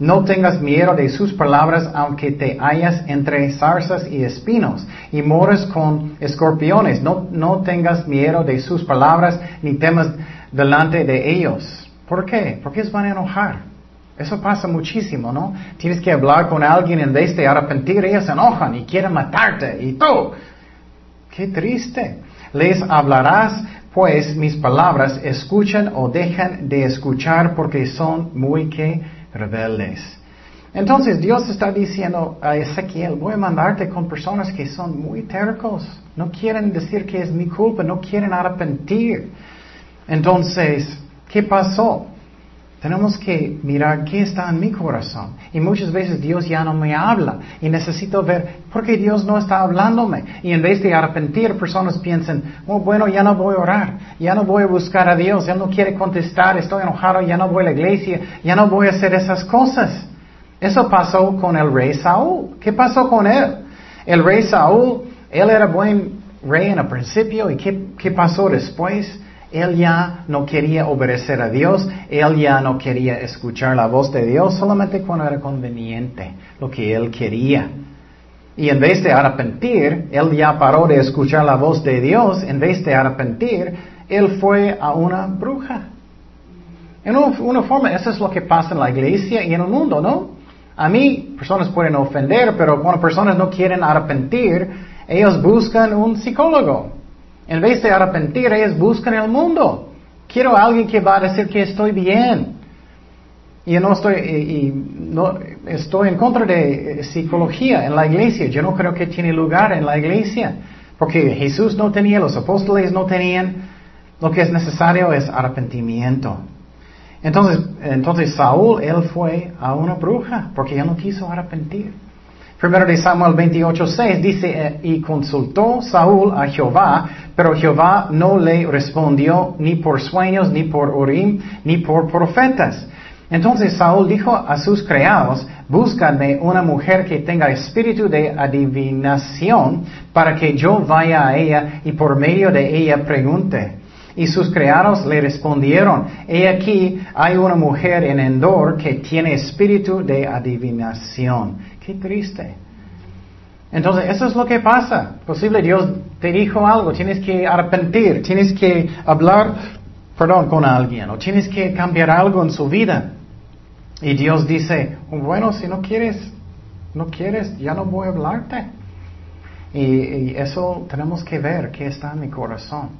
no tengas miedo de sus palabras, aunque te hallas entre zarzas y espinos, y mores con escorpiones. No, no tengas miedo de sus palabras, ni temas delante de ellos. ¿Por qué? Porque ellos van a enojar. Eso pasa muchísimo, ¿no? Tienes que hablar con alguien en vez de arrepentir, ellos se enojan y quieren matarte. Y tú, qué triste. Les hablarás, pues mis palabras escuchan o dejan de escuchar porque son muy que rebeldes. Entonces Dios está diciendo a Ezequiel, voy a mandarte con personas que son muy tercos, no quieren decir que es mi culpa, no quieren arrepentir. Entonces, ¿qué pasó? Tenemos que mirar qué está en mi corazón. Y muchas veces Dios ya no me habla. Y necesito ver por qué Dios no está hablándome. Y en vez de arrepentir, personas piensan, oh, bueno, ya no voy a orar. Ya no voy a buscar a Dios. Ya no quiere contestar. Estoy enojado. Ya no voy a la iglesia. Ya no voy a hacer esas cosas. Eso pasó con el rey Saúl. ¿Qué pasó con él? El rey Saúl, él era buen rey en el principio. ¿Y qué, qué pasó después? Él ya no quería obedecer a Dios, él ya no quería escuchar la voz de Dios solamente cuando era conveniente, lo que él quería. Y en vez de arrepentir, él ya paró de escuchar la voz de Dios, en vez de arrepentir, él fue a una bruja. En una forma, eso es lo que pasa en la iglesia y en el mundo, ¿no? A mí, personas pueden ofender, pero cuando personas no quieren arrepentir, ellos buscan un psicólogo. En vez de arrepentir, ellos buscan el mundo. Quiero a alguien que va a decir que estoy bien. Y no estoy, y, no, estoy en contra de psicología en la iglesia. Yo no creo que tiene lugar en la iglesia. Porque Jesús no tenía, los apóstoles no tenían. Lo que es necesario es arrepentimiento. Entonces, entonces Saúl, él fue a una bruja porque él no quiso arrepentir. Primero de Samuel 28.6 dice, eh, y consultó Saúl a Jehová, pero Jehová no le respondió ni por sueños, ni por Urim, ni por profetas. Entonces Saúl dijo a sus criados, búscame una mujer que tenga espíritu de adivinación para que yo vaya a ella y por medio de ella pregunte. Y sus criados le respondieron, he aquí hay una mujer en Endor que tiene espíritu de adivinación. Qué triste. Entonces, eso es lo que pasa. Posible Dios te dijo algo, tienes que arrepentir, tienes que hablar, perdón, con alguien, o tienes que cambiar algo en su vida. Y Dios dice, bueno, si no quieres, no quieres, ya no voy a hablarte. Y, eso tenemos que ver qué está en mi corazón.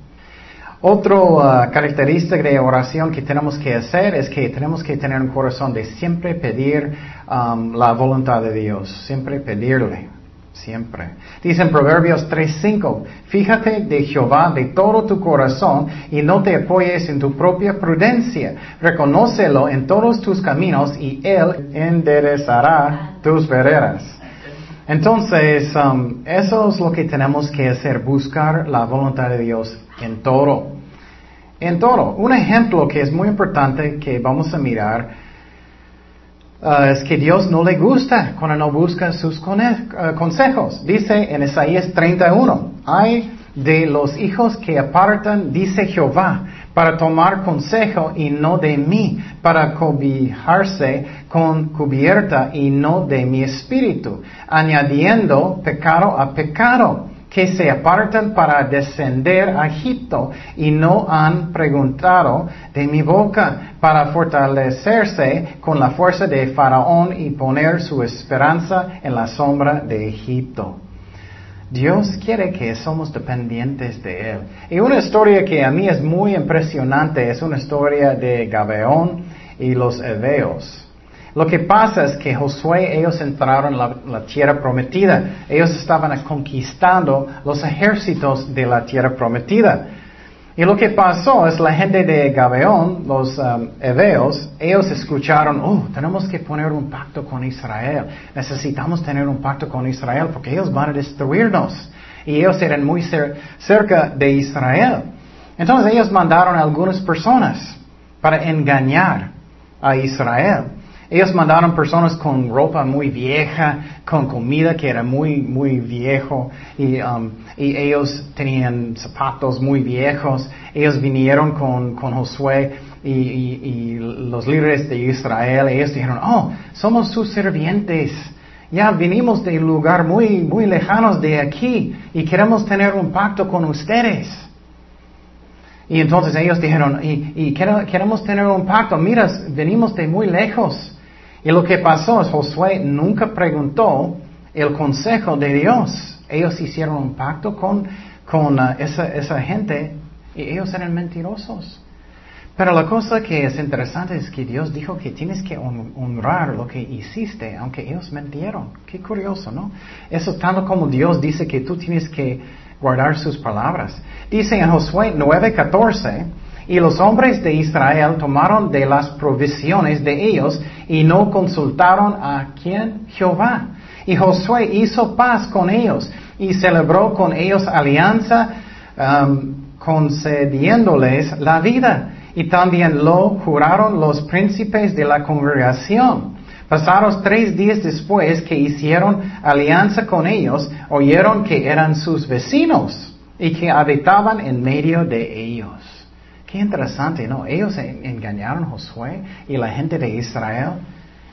Otra uh, característica de oración que tenemos que hacer es que tenemos que tener un corazón de siempre pedir um, la voluntad de Dios, siempre pedirle siempre. Dice en Proverbios 3:5, fíjate de Jehová de todo tu corazón y no te apoyes en tu propia prudencia. Reconócelo en todos tus caminos y Él enderezará tus veredas. Entonces, um, eso es lo que tenemos que hacer, buscar la voluntad de Dios en todo. En todo. Un ejemplo que es muy importante que vamos a mirar Ah, es que Dios no le gusta cuando no busca sus ah, consejos. Dice en Isaías 31, hay de los hijos que apartan, dice Jehová, para tomar consejo y no de mí, para cobijarse con cubierta y no de mi espíritu, añadiendo pecado a pecado que se apartan para descender a Egipto y no han preguntado de mi boca para fortalecerse con la fuerza de Faraón y poner su esperanza en la sombra de Egipto. Dios quiere que somos dependientes de Él. Y una historia que a mí es muy impresionante es una historia de Gabeón y los Eveos. Lo que pasa es que Josué, ellos entraron en la, tierra prometida. Ellos estaban conquistando los ejércitos de la tierra prometida. Y lo que pasó es la gente de Gabeón, los um, ellos escucharon, oh, tenemos que poner un pacto con Israel. Necesitamos tener un pacto con Israel porque ellos van a destruirnos. Y ellos eran muy cerca de Israel. Entonces ellos mandaron a algunas personas para engañar a Israel. Ellos mandaron personas con ropa muy vieja, con comida que era muy, muy viejo, y, um, ellos tenían zapatos muy viejos. Ellos vinieron con, con Josué y, los líderes de Israel. Ellos dijeron, oh, somos sus servientes. Ya vinimos de lugar muy, muy lejanos de aquí y queremos tener un pacto con ustedes. Y entonces ellos dijeron, y, y queremos tener un pacto, mira, venimos de muy lejos. Y lo que pasó es Josué nunca preguntó el consejo de Dios. Ellos hicieron un pacto con, con uh, esa, esa gente y ellos eran mentirosos. Pero la cosa que es interesante es que Dios dijo que tienes que honrar lo que hiciste, aunque ellos mentieron. Qué curioso, ¿no? Eso tanto como Dios dice que tú tienes que guardar sus palabras. Dice en Josué 9:14, y los hombres de Israel tomaron de las provisiones de ellos y no consultaron a quién? Jehová. Y Josué hizo paz con ellos y celebró con ellos alianza um, concediéndoles la vida. Y también lo juraron los príncipes de la congregación. Pasados tres días después que hicieron alianza con ellos, oyeron que eran sus vecinos y que habitaban en medio de ellos. Qué interesante, ¿no? Ellos engañaron a Josué y la gente de Israel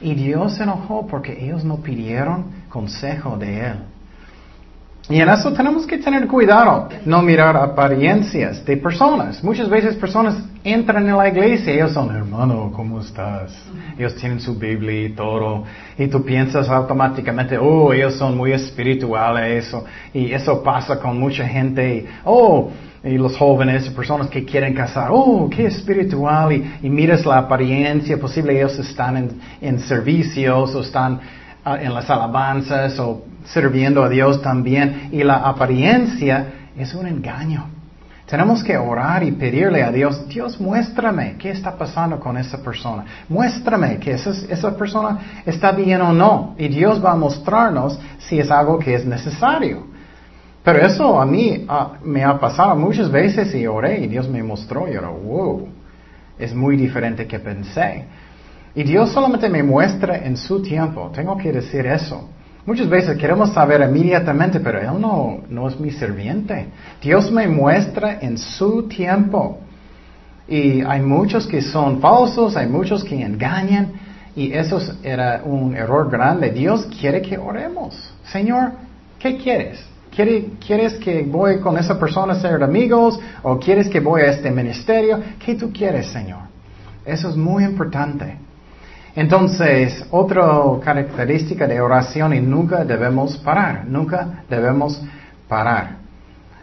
y Dios se enojó porque ellos no pidieron consejo de Él. Y en eso tenemos que tener cuidado, no mirar apariencias de personas. Muchas veces personas entran en la iglesia y ellos son, hermano, ¿cómo estás? Ellos tienen su Biblia y todo. Y tú piensas automáticamente, oh, ellos son muy espirituales. Eso, y eso pasa con mucha gente. Y, oh, y los jóvenes, personas que quieren casar, oh, qué espiritual, y, miras la apariencia, posible ellos están en, en servicios o están ah, en las alabanzas o sirviendo a Dios también, y la apariencia es un engaño. Tenemos que orar y pedirle a Dios, Dios muéstrame qué está pasando con esa persona, muéstrame que esa, esa persona está bien o no, y Dios va a mostrarnos si es algo que es necesario. Pero eso a mí ah, me ha pasado muchas veces y oré y Dios me mostró y era, wow, es muy diferente que pensé. Y Dios solamente me muestra en su tiempo, tengo que decir eso. Muchas veces queremos saber inmediatamente, pero Él no, no es mi sirviente. Dios me muestra en su tiempo. Y hay muchos que son falsos, hay muchos que engañan, y eso era un error grande. Dios quiere que oremos. Señor, ¿Qué quieres? ¿Quieres que voy con esa persona a ser amigos? ¿O quieres que voy a este ministerio? ¿Qué tú quieres, Señor? Eso es muy importante. Entonces, otra característica de oración y nunca debemos parar, nunca debemos parar.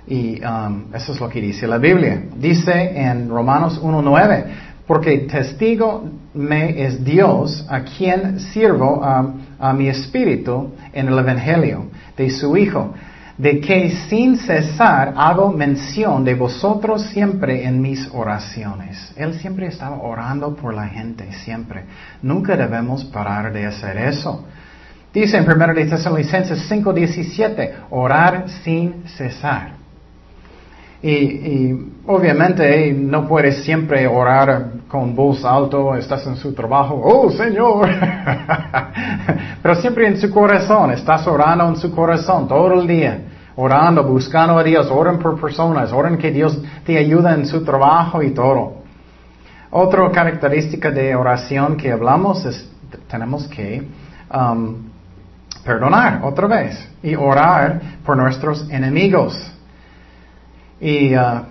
Y um, eso es lo que dice la Biblia. Dice en Romanos 1.9, porque testigo me es Dios a quien sirvo a mi espíritu en el Evangelio de su Hijo de que sin cesar hago mención de vosotros siempre en mis oraciones. Él siempre estaba orando por la gente, siempre. Nunca debemos parar de hacer eso. Dice en 1 de Tesalonicenses 5:17, orar sin cesar. Y, obviamente no puedes siempre orar con voz alto, estás en su trabajo, oh Señor, *laughs* pero siempre en su corazón, estás orando en su corazón todo el día, orando, buscando a Dios, oren por personas, oren que Dios te ayude en su trabajo y todo. Otra característica de oración que hablamos es, tenemos que um, perdonar otra vez y orar por nuestros enemigos. Y uh,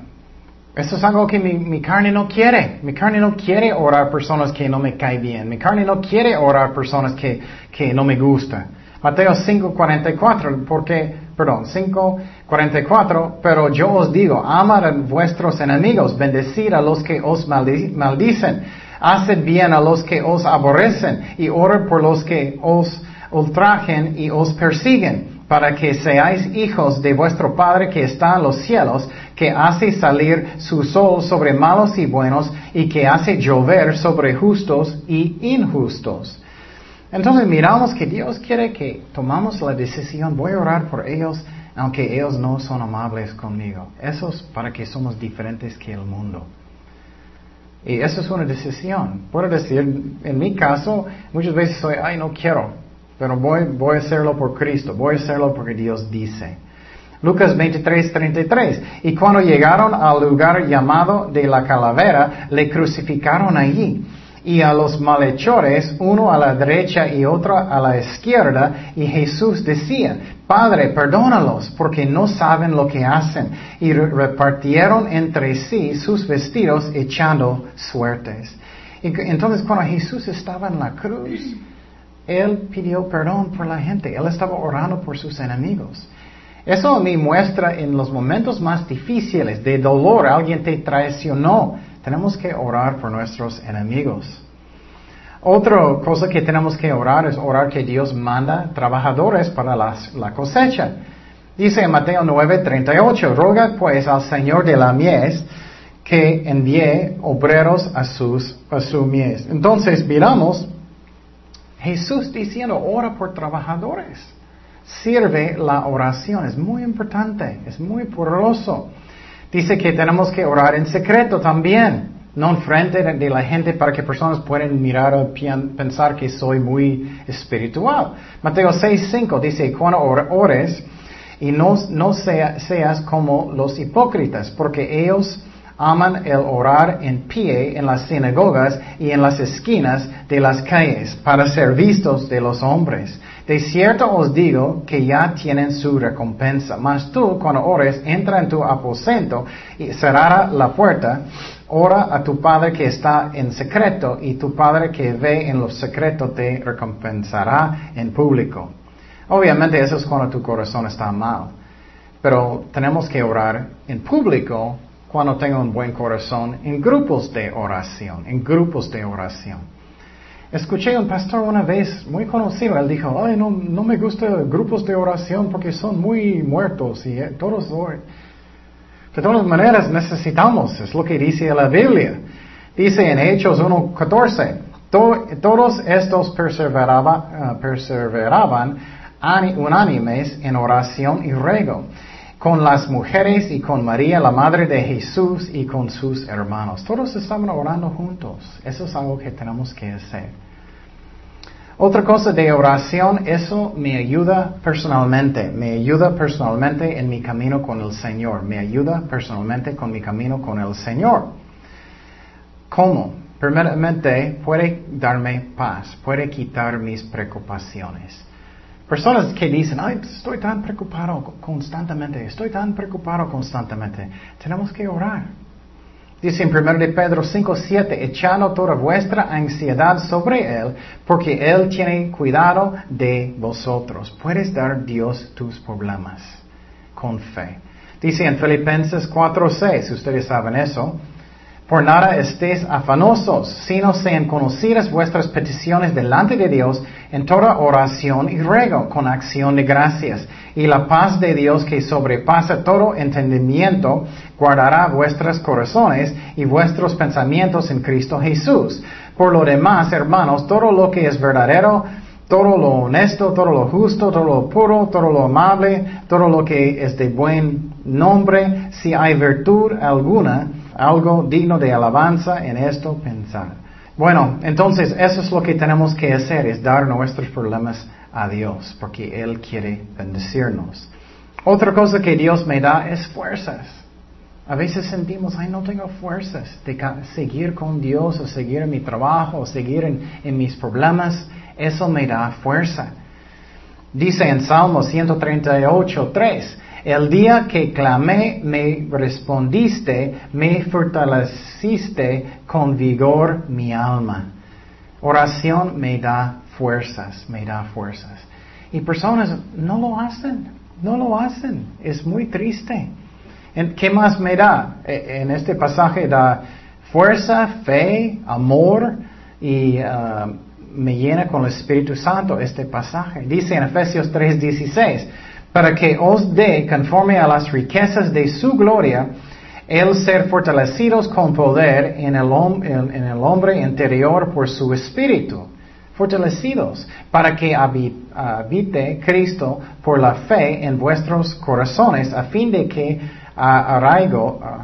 eso es algo que mi, carne no quiere. Mi carne no quiere orar personas que no me caen bien. Mi carne no quiere orar personas que, que no me gustan. Mateo 5:44, porque, perdón, 5:44, pero yo os digo, amad a vuestros enemigos, bendecid a los que os maldicen, haced bien a los que os aborrecen y orad por los que os ultrajen y os persiguen para que seáis hijos de vuestro Padre que está en los cielos, que hace salir su sol sobre malos y buenos y que hace llover sobre justos y injustos. Entonces miramos que Dios quiere que tomamos la decisión, voy a orar por ellos, aunque ellos no son amables conmigo. Eso es para que somos diferentes que el mundo. Y eso es una decisión. Puedo decir, en mi caso, muchas veces soy, ay, no quiero, pero voy, voy a hacerlo por Cristo, voy a hacerlo porque Dios dice. Lucas 23, 33. Y cuando llegaron al lugar llamado de la calavera, le crucificaron allí. Y a los malhechores, uno a la derecha y otro a la izquierda, y Jesús decía, Padre, perdónalos, porque no saben lo que hacen. Y repartieron entre sí sus vestidos echando suertes. Y entonces cuando Jesús estaba en la cruz, él pidió perdón por la gente. Él estaba orando por sus enemigos. Eso me muestra en los momentos más difíciles de dolor, alguien te traicionó. Tenemos que orar por nuestros enemigos. Otra cosa que tenemos que orar es orar que Dios manda trabajadores para la, cosecha. Dice en Mateo 9:38, roga pues al Señor de la mies que envíe obreros a, sus, a su mies. Entonces miramos Jesús diciendo, ora por trabajadores. Sirve la oración, es muy importante, es muy poderoso. Dice que tenemos que orar en secreto también, no en frente de la gente para que personas puedan mirar o pensar que soy muy espiritual. Mateo 6.5 dice, cuando ores, y no, no seas como los hipócritas, porque ellos aman el orar en pie en las sinagogas y en las esquinas de las calles para ser vistos de los hombres. De cierto os digo que ya tienen su recompensa. Mas tú, cuando ores, entra en tu aposento y cerrará la puerta. Ora a tu Padre que está en secreto y tu Padre que ve en lo secreto te recompensará en público. Obviamente eso es cuando tu corazón está mal. Pero tenemos que orar en público cuando tengo un buen corazón, en grupos de oración, en grupos de oración. Escuché a un pastor una vez muy conocido, él dijo, ay, no, no me gustan grupos de oración porque son muy muertos y eh, todos, de todas maneras necesitamos, es lo que dice la Biblia. Dice en Hechos 1.14, todos estos uh, perseveraban unánimes en oración y ruego con las mujeres y con María, la madre de Jesús, y con sus hermanos. Todos estaban orando juntos. Eso es algo que tenemos que hacer. Otra cosa de oración, eso me ayuda personalmente, me ayuda personalmente en mi camino con el Señor, me ayuda personalmente con mi camino con el Señor. ¿Cómo? Primeramente, puede darme paz, puede quitar mis preocupaciones. Personas que dicen, ay, estoy tan preocupado constantemente, estoy tan preocupado constantemente. Tenemos que orar. Dice en 1 de Pedro 5, 7, echando toda vuestra ansiedad sobre Él, porque Él tiene cuidado de vosotros. Puedes dar Dios tus problemas con fe. Dice en Filipenses 4, 6, ustedes saben eso, por nada estéis afanosos, sino sean conocidas vuestras peticiones delante de Dios en toda oración y ruego, con acción de gracias. Y la paz de Dios que sobrepasa todo entendimiento, guardará vuestros corazones y vuestros pensamientos en Cristo Jesús. Por lo demás, hermanos, todo lo que es verdadero, todo lo honesto, todo lo justo, todo lo puro, todo lo amable, todo lo que es de buen nombre, si hay virtud alguna, algo digno de alabanza en esto pensar. Bueno, entonces eso es lo que tenemos que hacer, es dar nuestros problemas a Dios, porque Él quiere bendecirnos. Otra cosa que Dios me da es fuerzas. A veces sentimos, ay, no tengo fuerzas de seguir con Dios o seguir en mi trabajo o seguir en, en mis problemas. Eso me da fuerza. Dice en Salmo 138, 3, el día que clamé, me respondiste, me fortaleciste con vigor mi alma. Oración me da fuerzas, me da fuerzas. Y personas no lo hacen, no lo hacen. Es muy triste. ¿Qué más me da? E, en este pasaje da fuerza, fe, amor y uh, me llena con el Espíritu Santo este pasaje. Dice en Efesios 3:16 para que os dé, conforme a las riquezas de su gloria, el ser fortalecidos con poder en el, en el hombre interior por su espíritu. Fortalecidos, para que habite Cristo por la fe en vuestros corazones, a fin de que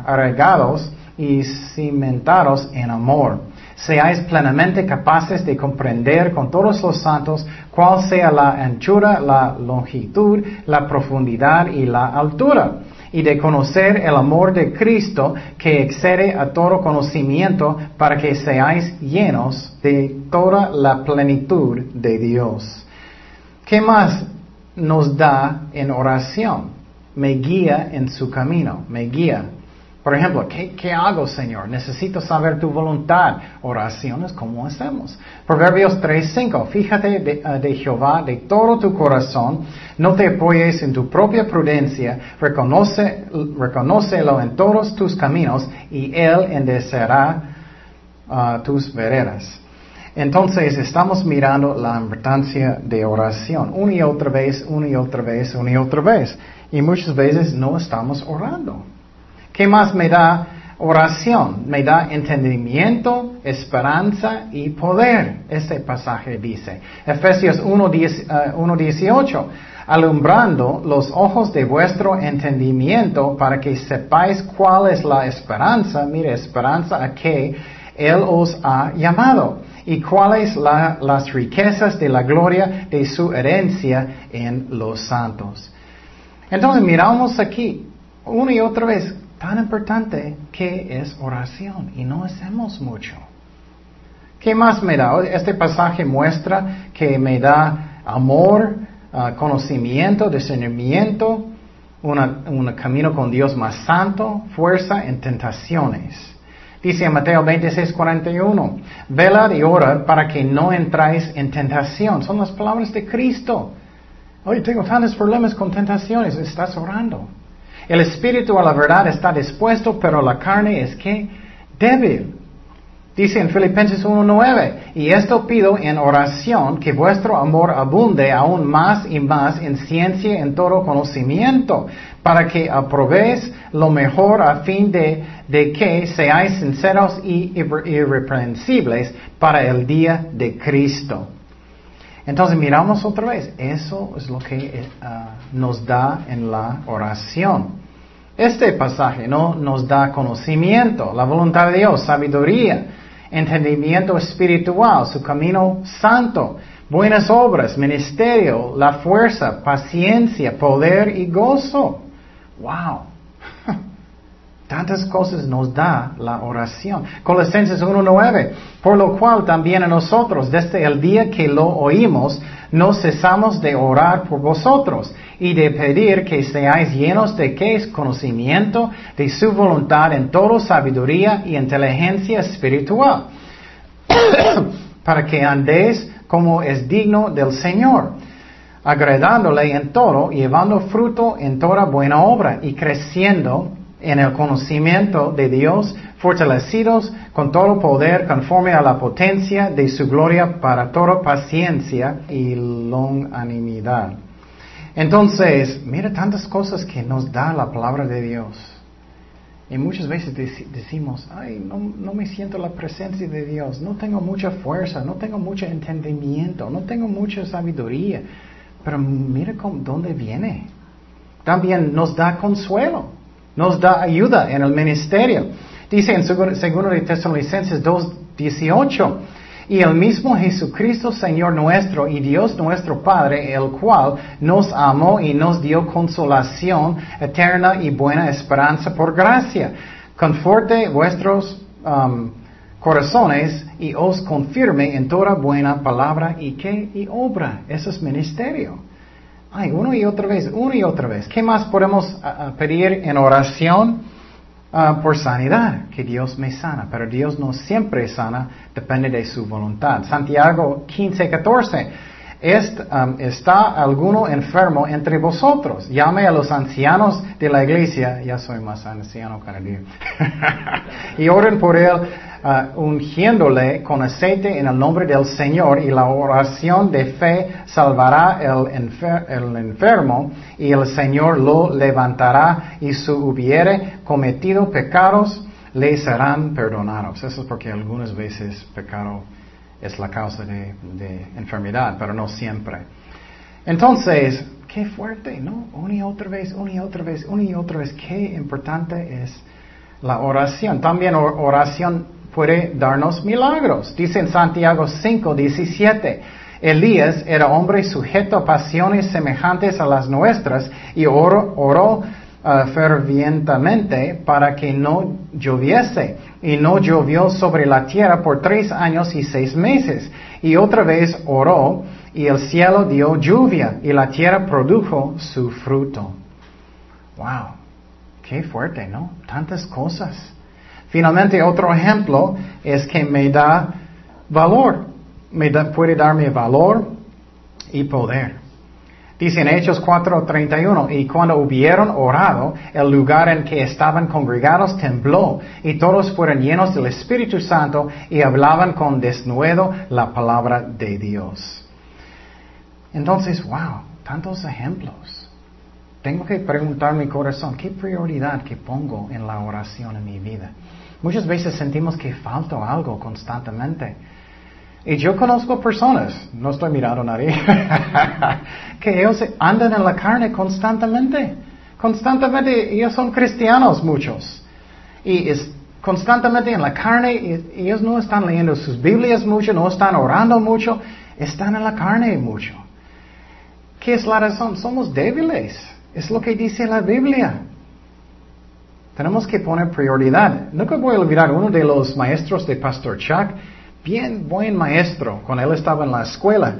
arraigados y cimentados en amor seáis plenamente capaces de comprender con todos los santos cuál sea la anchura, la longitud, la profundidad y la altura, y de conocer el amor de Cristo que excede a todo conocimiento para que seáis llenos de toda la plenitud de Dios. ¿Qué más nos da en oración? Me guía en su camino, me guía por ejemplo, ¿qué, hago, Señor? Necesito saber tu voluntad. Oraciones, ¿cómo hacemos? Proverbios 3.5. Fíjate de, eh, de, Jehová de todo tu corazón. No te apoyes en tu propia prudencia. Reconoce, reconócelo en todos tus caminos y Él endecerá uh, tus veredas. Entonces estamos mirando la importancia de oración. Una y otra vez, una y otra vez, una y otra vez. Y muchas veces no estamos orando. ¿Qué más me da oración? Me da entendimiento, esperanza y poder. Este pasaje dice. Efesios 1.18. Uh, alumbrando los ojos de vuestro entendimiento para que sepáis cuál es la esperanza, mire, esperanza a que Él os ha llamado y cuáles las riquezas de la gloria de su herencia en los santos. Entonces miramos aquí una y otra vez tan importante que es oración y no hacemos mucho. ¿Qué más me da? Este pasaje muestra que me da amor, ah, conocimiento, discernimiento, un camino con Dios más santo, fuerza en tentaciones. Dice en Mateo 26, 41, vela y ora para que no entráis en tentación. Son las palabras de Cristo. Hoy tengo tantos problemas con tentaciones, estás orando. El espíritu a la verdad está dispuesto, pero la carne es que débil. Dice en Filipenses 1.9, y esto pido en oración, que vuestro amor abunde aún más y más en ciencia en todo conocimiento, para que aprobéis lo mejor a fin de, de que seáis sinceros y irreprensibles para el día de Cristo. Entonces miramos otra vez, eso es lo que eh, ah, nos da en la oración. Este pasaje no nos da conocimiento, la voluntad de Dios, sabiduría, entendimiento espiritual, su camino santo, buenas obras, ministerio, la fuerza, paciencia, poder y gozo. Wow. *laughs* Tantas cosas nos da la oración. Colosenses 1.9. Por lo cual también a nosotros, desde el día que lo oímos, no cesamos de orar por vosotros y de pedir que seáis llenos de qué conocimiento de su voluntad en toda sabiduría y inteligencia espiritual, *coughs* para que andéis como es digno del Señor, agradándole en todo, llevando fruto en toda buena obra y creciendo en el conocimiento de Dios, fortalecidos con todo poder conforme a la potencia de su gloria para toda paciencia y longanimidad. Entonces, mira tantas cosas que nos da la palabra de Dios. Y muchas veces decimos, ay, no, no, me siento la presencia de Dios, no tengo mucha fuerza, no tengo mucho entendimiento, no tengo mucha sabiduría. Pero mira dónde viene. También nos da consuelo nos da ayuda en el ministerio. Dice en 2 de Tesalonicenses 2.18, y el mismo Jesucristo Señor nuestro y Dios nuestro Padre, el cual nos amó y nos dio consolación eterna y buena esperanza por gracia, conforte vuestros um, corazones y os confirme en toda buena palabra y que y obra. Eso es ministerio. Ay, uno y otra vez, uno y otra vez. ¿Qué más podemos ah, pedir en oración? Ah, por sanidad, que Dios me sana, pero Dios no siempre sana, depende de su voluntad. Santiago 15, 14. Um, ¿Está alguno enfermo entre vosotros? Llame a los ancianos de la iglesia, ya soy más anciano cada *laughs* día, y oren por él uh, ungiéndole con aceite en el nombre del Señor y la oración de fe salvará el, el enfermo y el Señor lo levantará y si hubiere cometido pecados le serán perdonados. Eso es porque algunas veces pecado es la causa de, de enfermedad, pero no siempre. Entonces, qué fuerte, ¿no? Una y otra vez, una y otra vez, una y otra vez. Qué importante es la oración. También oración puede darnos milagros. Dice en Santiago 5, 17. Elías era hombre sujeto a pasiones semejantes a las nuestras y oró, uh, fervientemente para que no lloviese. Y no llovió sobre la tierra por tres años y seis meses. Y otra vez oró y el cielo dio lluvia y la tierra produjo su fruto. Wow, qué fuerte, ¿no? Tantas cosas. Finalmente, otro ejemplo es que me da valor, me puede darme valor y poder. Dice en Hechos 4:31, y cuando hubieron orado, el lugar en que estaban congregados tembló, y todos fueron llenos del Espíritu Santo y hablaban con desnudo la palabra de Dios. Entonces, wow, tantos ejemplos. Tengo que preguntar mi corazón, ¿qué prioridad que pongo en la oración en mi vida? Muchas veces sentimos que falta algo constantemente. Y yo conozco personas, no estoy mirando a nadie, *laughs* que ellos andan en la carne constantemente. Constantemente, ellos son cristianos muchos. Y es constantemente en la carne, y ellos no están leyendo sus Biblias mucho, no están orando mucho, están en la carne mucho. ¿Qué es la razón? Somos débiles. Es lo que dice la Biblia. Tenemos que poner prioridad. Nunca voy a olvidar uno de los maestros de Pastor Chuck, bien buen maestro, cuando él estaba en la escuela.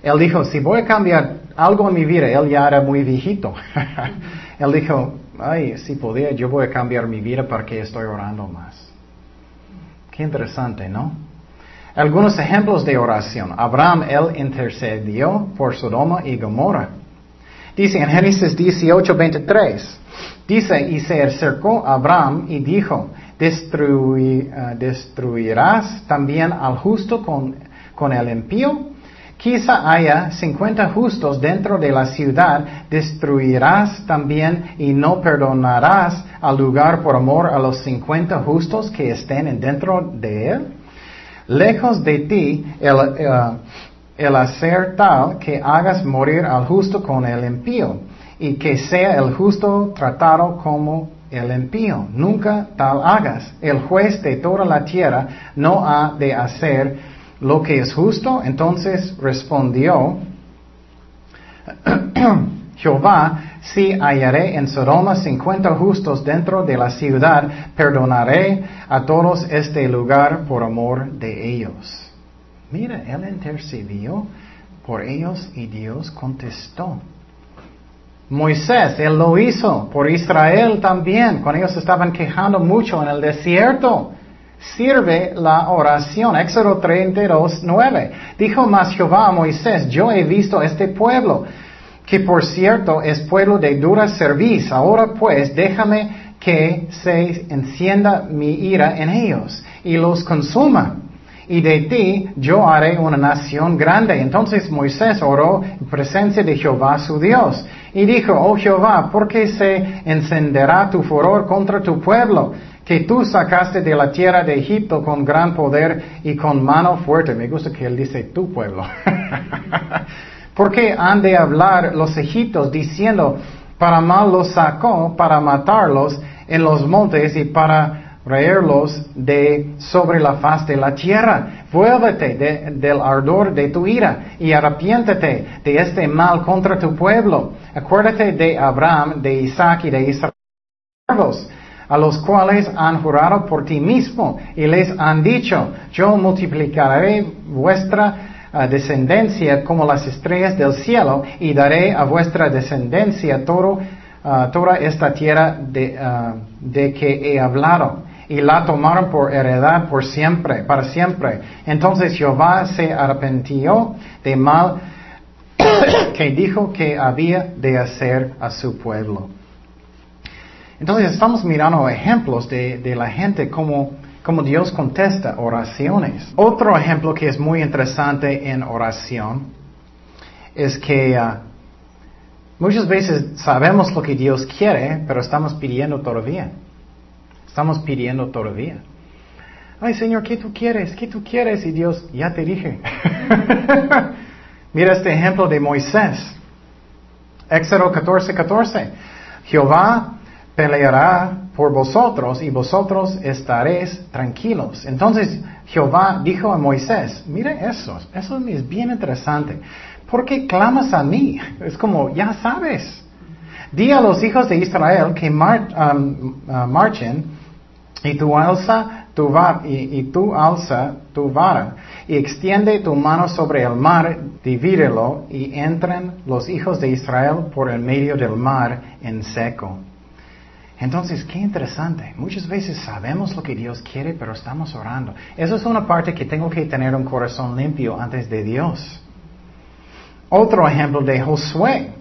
Él dijo, si voy a cambiar algo en mi vida, él ya era muy viejito. *laughs* él dijo, ay, si podía, yo voy a cambiar mi vida para que estoy orando más. Qué interesante, ¿no? Algunos ejemplos de oración. Abraham, él intercedió por Sodoma y Gomorra. Dice en Génesis 18, 23. Dice, y se acercó a Abraham y dijo, eh, ¿destruirás también al justo con, el impío? Quizá haya cincuenta justos dentro de la ciudad, destruirás también y no perdonarás al lugar por amor a los cincuenta justos que estén dentro de él. Lejos de ti el, eh, el hacer tal que hagas morir al justo con el impío y que sea el justo tratado como el impío. Nunca tal hagas. El juez de toda la tierra no ha de hacer lo que es justo. Entonces respondió *clears throat* Jehová, si hallaré en Sodoma cincuenta justos dentro de la ciudad, perdonaré a todos este lugar por amor de ellos. Mira, él intercedió por ellos y Dios contestó. Moisés, él lo hizo por Israel también, cuando ellos estaban quejando mucho en el desierto. Sirve la oración. Éxodo 32, 9. Dijo más Jehová a Moisés, yo he visto este pueblo, que por cierto es pueblo de dura serviz. Ahora pues déjame que se encienda mi ira en ellos y los consuma y de ti yo haré una nación grande. Entonces Moisés oró en presencia de Jehová su Dios y dijo, oh Jehová, ¿por qué se encenderá tu furor contra tu pueblo? que tú sacaste de la tierra de Egipto con gran poder y con mano fuerte. Me gusta que él dice tu pueblo. *laughs* ¿Por qué han de hablar los egipcios diciendo, para mal los sacó, para matarlos en los montes y para reírlos de sobre la faz de la tierra. Vuélvete del ardor de tu ira y arrepiéntete de este mal contra tu pueblo. Acuérdate de Abraham, de Isaac y de Israel, a los cuales han jurado por ti mismo y les han dicho, yo multiplicaré vuestra ah, descendencia como las estrellas del cielo y daré a vuestra descendencia todo, ah, toda esta tierra de, ah, de que he hablado y la tomaron por heredad por siempre, para siempre. Entonces Jehová se arrepintió de mal *coughs* que dijo que había de hacer a su pueblo. Entonces estamos mirando ejemplos de, la gente como, como Dios contesta oraciones. Otro ejemplo que es muy interesante en oración es que ah, muchas veces sabemos lo que Dios quiere, pero estamos pidiendo todavía. Estamos pidiendo todavía. Ay Señor, ¿qué tú quieres? ¿Qué tú quieres? Y Dios, ya te dije. *laughs* Mira este ejemplo de Moisés. Éxodo 14, 14. Jehová peleará por vosotros y vosotros estaréis tranquilos. Entonces Jehová dijo a Moisés, mire eso, eso es bien interesante. ¿Por qué clamas a mí? *laughs* Es como, ya sabes. Di a los hijos de Israel que um, uh, marchen y tú alza tu vara, y, tú alza tu vara, y extiende tu mano sobre el mar, divídelo, y entren los hijos de Israel por el medio del mar en seco. Entonces, qué interesante. Muchas veces sabemos lo que Dios quiere, pero estamos orando. Eso es una parte que tengo que tener un corazón limpio antes de Dios. Otro ejemplo de Josué.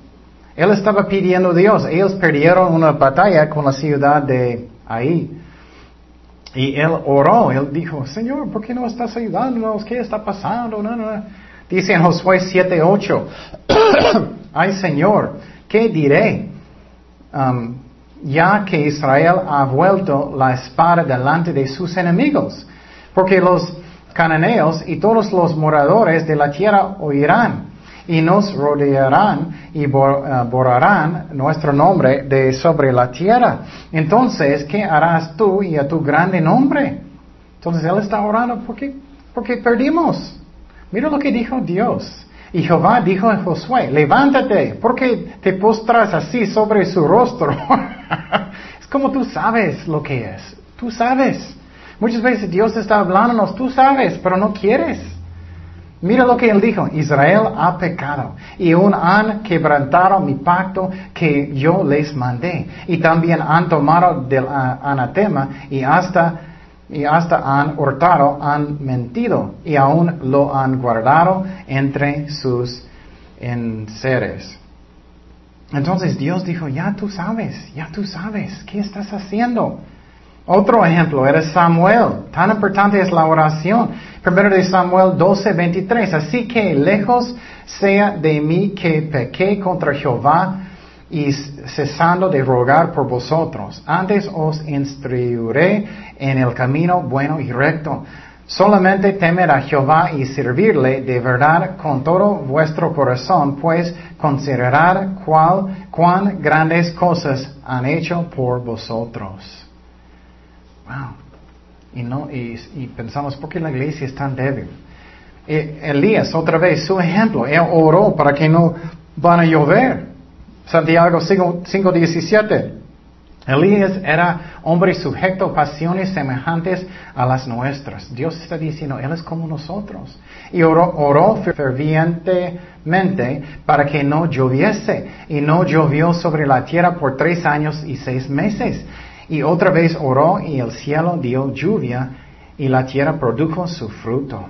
Él estaba pidiendo a Dios. Ellos perdieron una batalla con la ciudad de ahí. Y él oró, él dijo, Señor, ¿por qué no estás ayudándonos? ¿Qué está pasando? No, no. Dice en Josué 7:8, *coughs* ay Señor, ¿qué diré? Ya que Israel ha vuelto la espada delante de sus enemigos, porque los cananeos y todos los moradores de la tierra oirán y nos rodearán y eh, borrarán nuestro nombre de sobre la tierra. Entonces, ¿qué harás tú y a tu grande nombre? Entonces él está orando porque, porque perdimos. Mira lo que dijo Dios. Y Jehová dijo a Josué, levántate, porque te postras así sobre su rostro. *laughs* es como tú sabes lo que es. Tú sabes. Muchas veces Dios está hablándonos, tú sabes, pero no quieres. Mira lo que él dijo, Israel ha pecado y aún han quebrantado mi pacto que yo les mandé y también han tomado del anatema y hasta, y hasta han hurtado, han mentido y aún lo han guardado entre sus enseres. Entonces Dios dijo, ya tú sabes, ya tú sabes, ¿qué estás haciendo? Otro ejemplo era Samuel. Tan importante es la oración. Primero de Samuel 12, 23. Así que lejos sea de mí que pequé contra Jehová y cesando de rogar por vosotros. Antes os instruiré en el camino bueno y recto. Solamente temer a Jehová y servirle de verdad con todo vuestro corazón, pues considerar cuán grandes cosas han hecho por vosotros. Wow. Y, no, y, pensamos, ¿por qué la iglesia es tan débil? E, Elías, otra vez, su ejemplo, él oró para que no van a llover. Santiago 5.17. Elías era hombre sujeto a pasiones semejantes a las nuestras. Dios está diciendo, Él es como nosotros. Y oró, oró, fervientemente para que no lloviese. Y no llovió sobre la tierra por tres años y seis meses. Y otra vez oró y el cielo dio lluvia y la tierra produjo su fruto.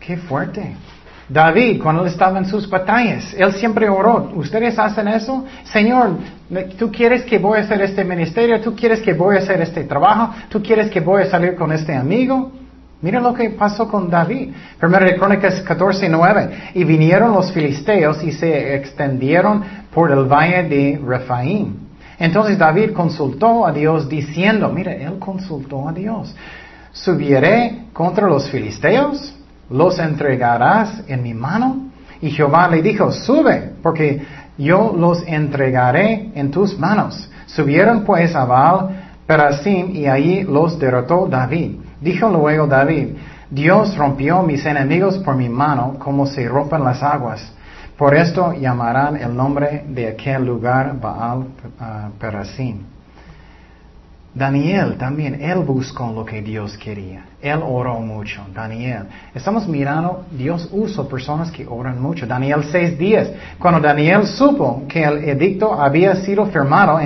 Qué fuerte. David, cuando él estaba en sus batallas, él siempre oró. ¿Ustedes hacen eso? Señor, ¿tú quieres que voy a hacer este ministerio? ¿Tú quieres que voy a hacer este trabajo? ¿Tú quieres que voy a salir con este amigo? Mira lo que pasó con David. Primero de Crónicas 14, 9. Y vinieron los filisteos y se extendieron por el valle de Rephaim. Entonces David consultó a Dios diciendo, mira, él consultó a Dios. ¿Subiré contra los filisteos? ¿los entregarás en mi mano? Y Jehová le dijo, sube, porque yo los entregaré en tus manos. Subieron pues a Baal Perasim y allí los derrotó David. Dijo luego David, Dios rompió mis enemigos por mi mano como se rompen las aguas. Por esto llamarán el nombre de aquel lugar Baal ah, Perasim. Daniel también, él buscó lo que Dios quería. Él oró mucho, Daniel. Estamos mirando, Dios usa personas que oran mucho. Daniel seis días. Cuando Daniel supo que el edicto había sido firmado,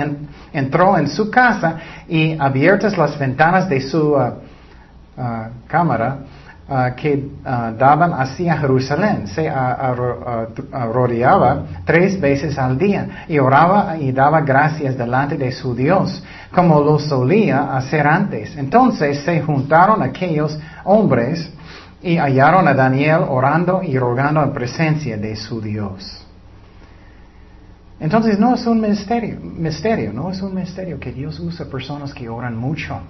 entró en su casa y abiertas las ventanas de su uh, uh, cámara, Ah, que ah, daban hacia Jerusalén. Se rodeaba tres veces al día y oraba y daba gracias delante de su Dios, como lo solía hacer antes. Entonces se juntaron aquellos hombres y hallaron a Daniel orando y rogando en presencia de su Dios. Entonces no es un misterio, misterio, no es un misterio que Dios usa personas que oran mucho.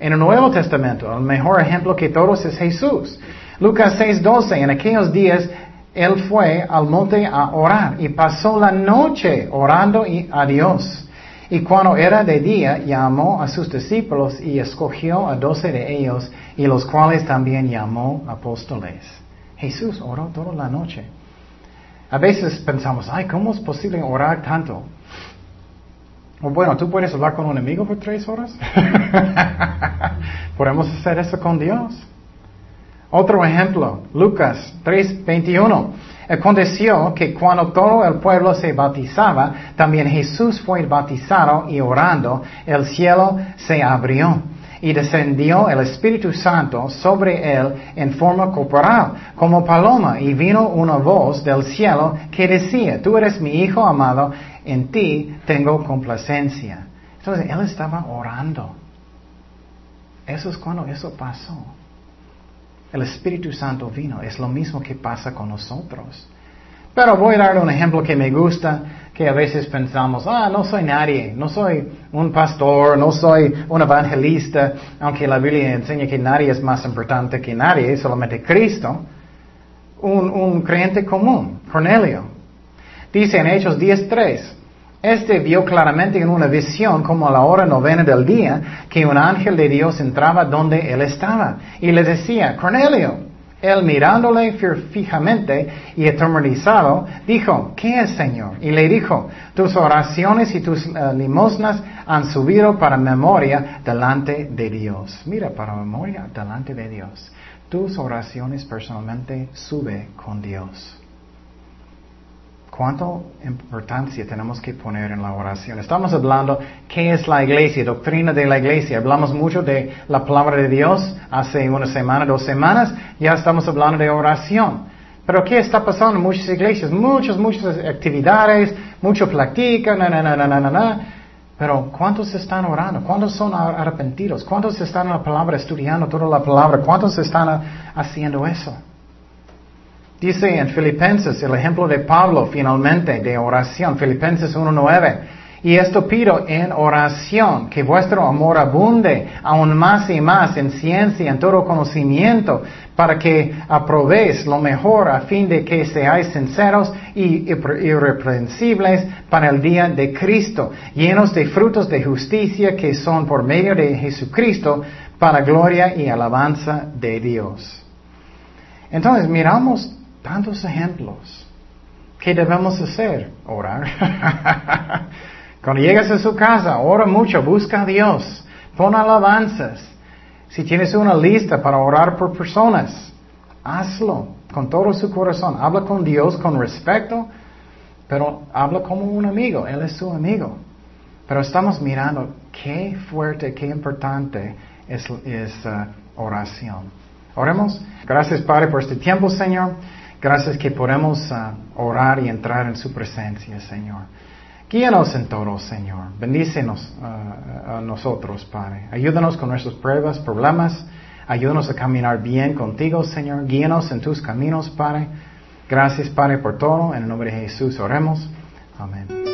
En el Nuevo Testamento, el mejor ejemplo que todos es Jesús. Lucas 6:12, en aquellos días él fue al monte a orar y pasó la noche orando a Dios. Y cuando era de día, llamó a sus discípulos y escogió a doce de ellos, y los cuales también llamó apóstoles. Jesús oró toda la noche. A veces pensamos, ay, ¿cómo es posible orar tanto? Bueno, tú puedes hablar con un amigo por tres horas. *laughs* Podemos hacer eso con Dios. Otro ejemplo, Lucas 3:21. Aconteció que cuando todo el pueblo se bautizaba, también Jesús fue bautizado y orando, el cielo se abrió y descendió el Espíritu Santo sobre él en forma corporal, como paloma, y vino una voz del cielo que decía, tú eres mi Hijo amado, en ti tengo complacencia. Entonces él estaba orando. Eso es cuando eso pasó. El Espíritu Santo vino. Es lo mismo que pasa con nosotros. Pero voy a darle un ejemplo que me gusta, que a veces pensamos, ah, no soy nadie, no soy un pastor, no soy un evangelista, aunque la Biblia enseña que nadie es más importante que nadie, solamente Cristo. Un, un creyente común, Cornelio. Dice en Hechos 10.3, este vio claramente en una visión como a la hora novena del día que un ángel de Dios entraba donde él estaba y le decía, Cornelio, él mirándole fijamente y atemorizado, dijo, ¿qué es Señor? Y le dijo, tus oraciones y tus eh, limosnas han subido para memoria delante de Dios. Mira, para memoria delante de Dios. Tus oraciones personalmente sube con Dios. ¿Cuánta importancia tenemos que poner en la oración? Estamos hablando qué es la iglesia, doctrina de la iglesia. Hablamos mucho de la palabra de Dios hace una semana, dos semanas. Ya estamos hablando de oración. Pero ¿qué está pasando en muchas iglesias? Muchas, muchas actividades, mucho platica, na, na, na, na, na, Pero ¿cuántos están orando? ¿Cuántos son arrepentidos? ¿Cuántos están en la palabra estudiando toda la palabra? ¿Cuántos están haciendo eso? Dice en Filipenses el ejemplo de Pablo finalmente de oración, Filipenses 1.9. Y esto pido en oración, que vuestro amor abunde aún más y más en ciencia, en todo conocimiento, para que aprobéis lo mejor a fin de que seáis sinceros y irreprensibles para el día de Cristo, llenos de frutos de justicia que son por medio de Jesucristo para gloria y alabanza de Dios. Entonces miramos tantos ejemplos ¿Qué debemos hacer? Orar. *laughs* Cuando llegas a su casa, ora mucho, busca a Dios, pon alabanzas. Si tienes una lista para orar por personas, hazlo con todo su corazón. Habla con Dios con respeto, pero habla como un amigo. Él es su amigo. Pero estamos mirando qué fuerte, qué importante es, uh, oración. Oremos. Gracias, Padre, por este tiempo, Señor. Gracias que podemos uh, orar y entrar en su presencia, Señor. Guíanos en todo, Señor. Bendícenos uh, a nosotros, Padre. Ayúdanos con nuestras pruebas, problemas. Ayúdanos a caminar bien contigo, Señor. Guíanos en tus caminos, Padre. Gracias, Padre, por todo. En el nombre de Jesús oremos. Amén.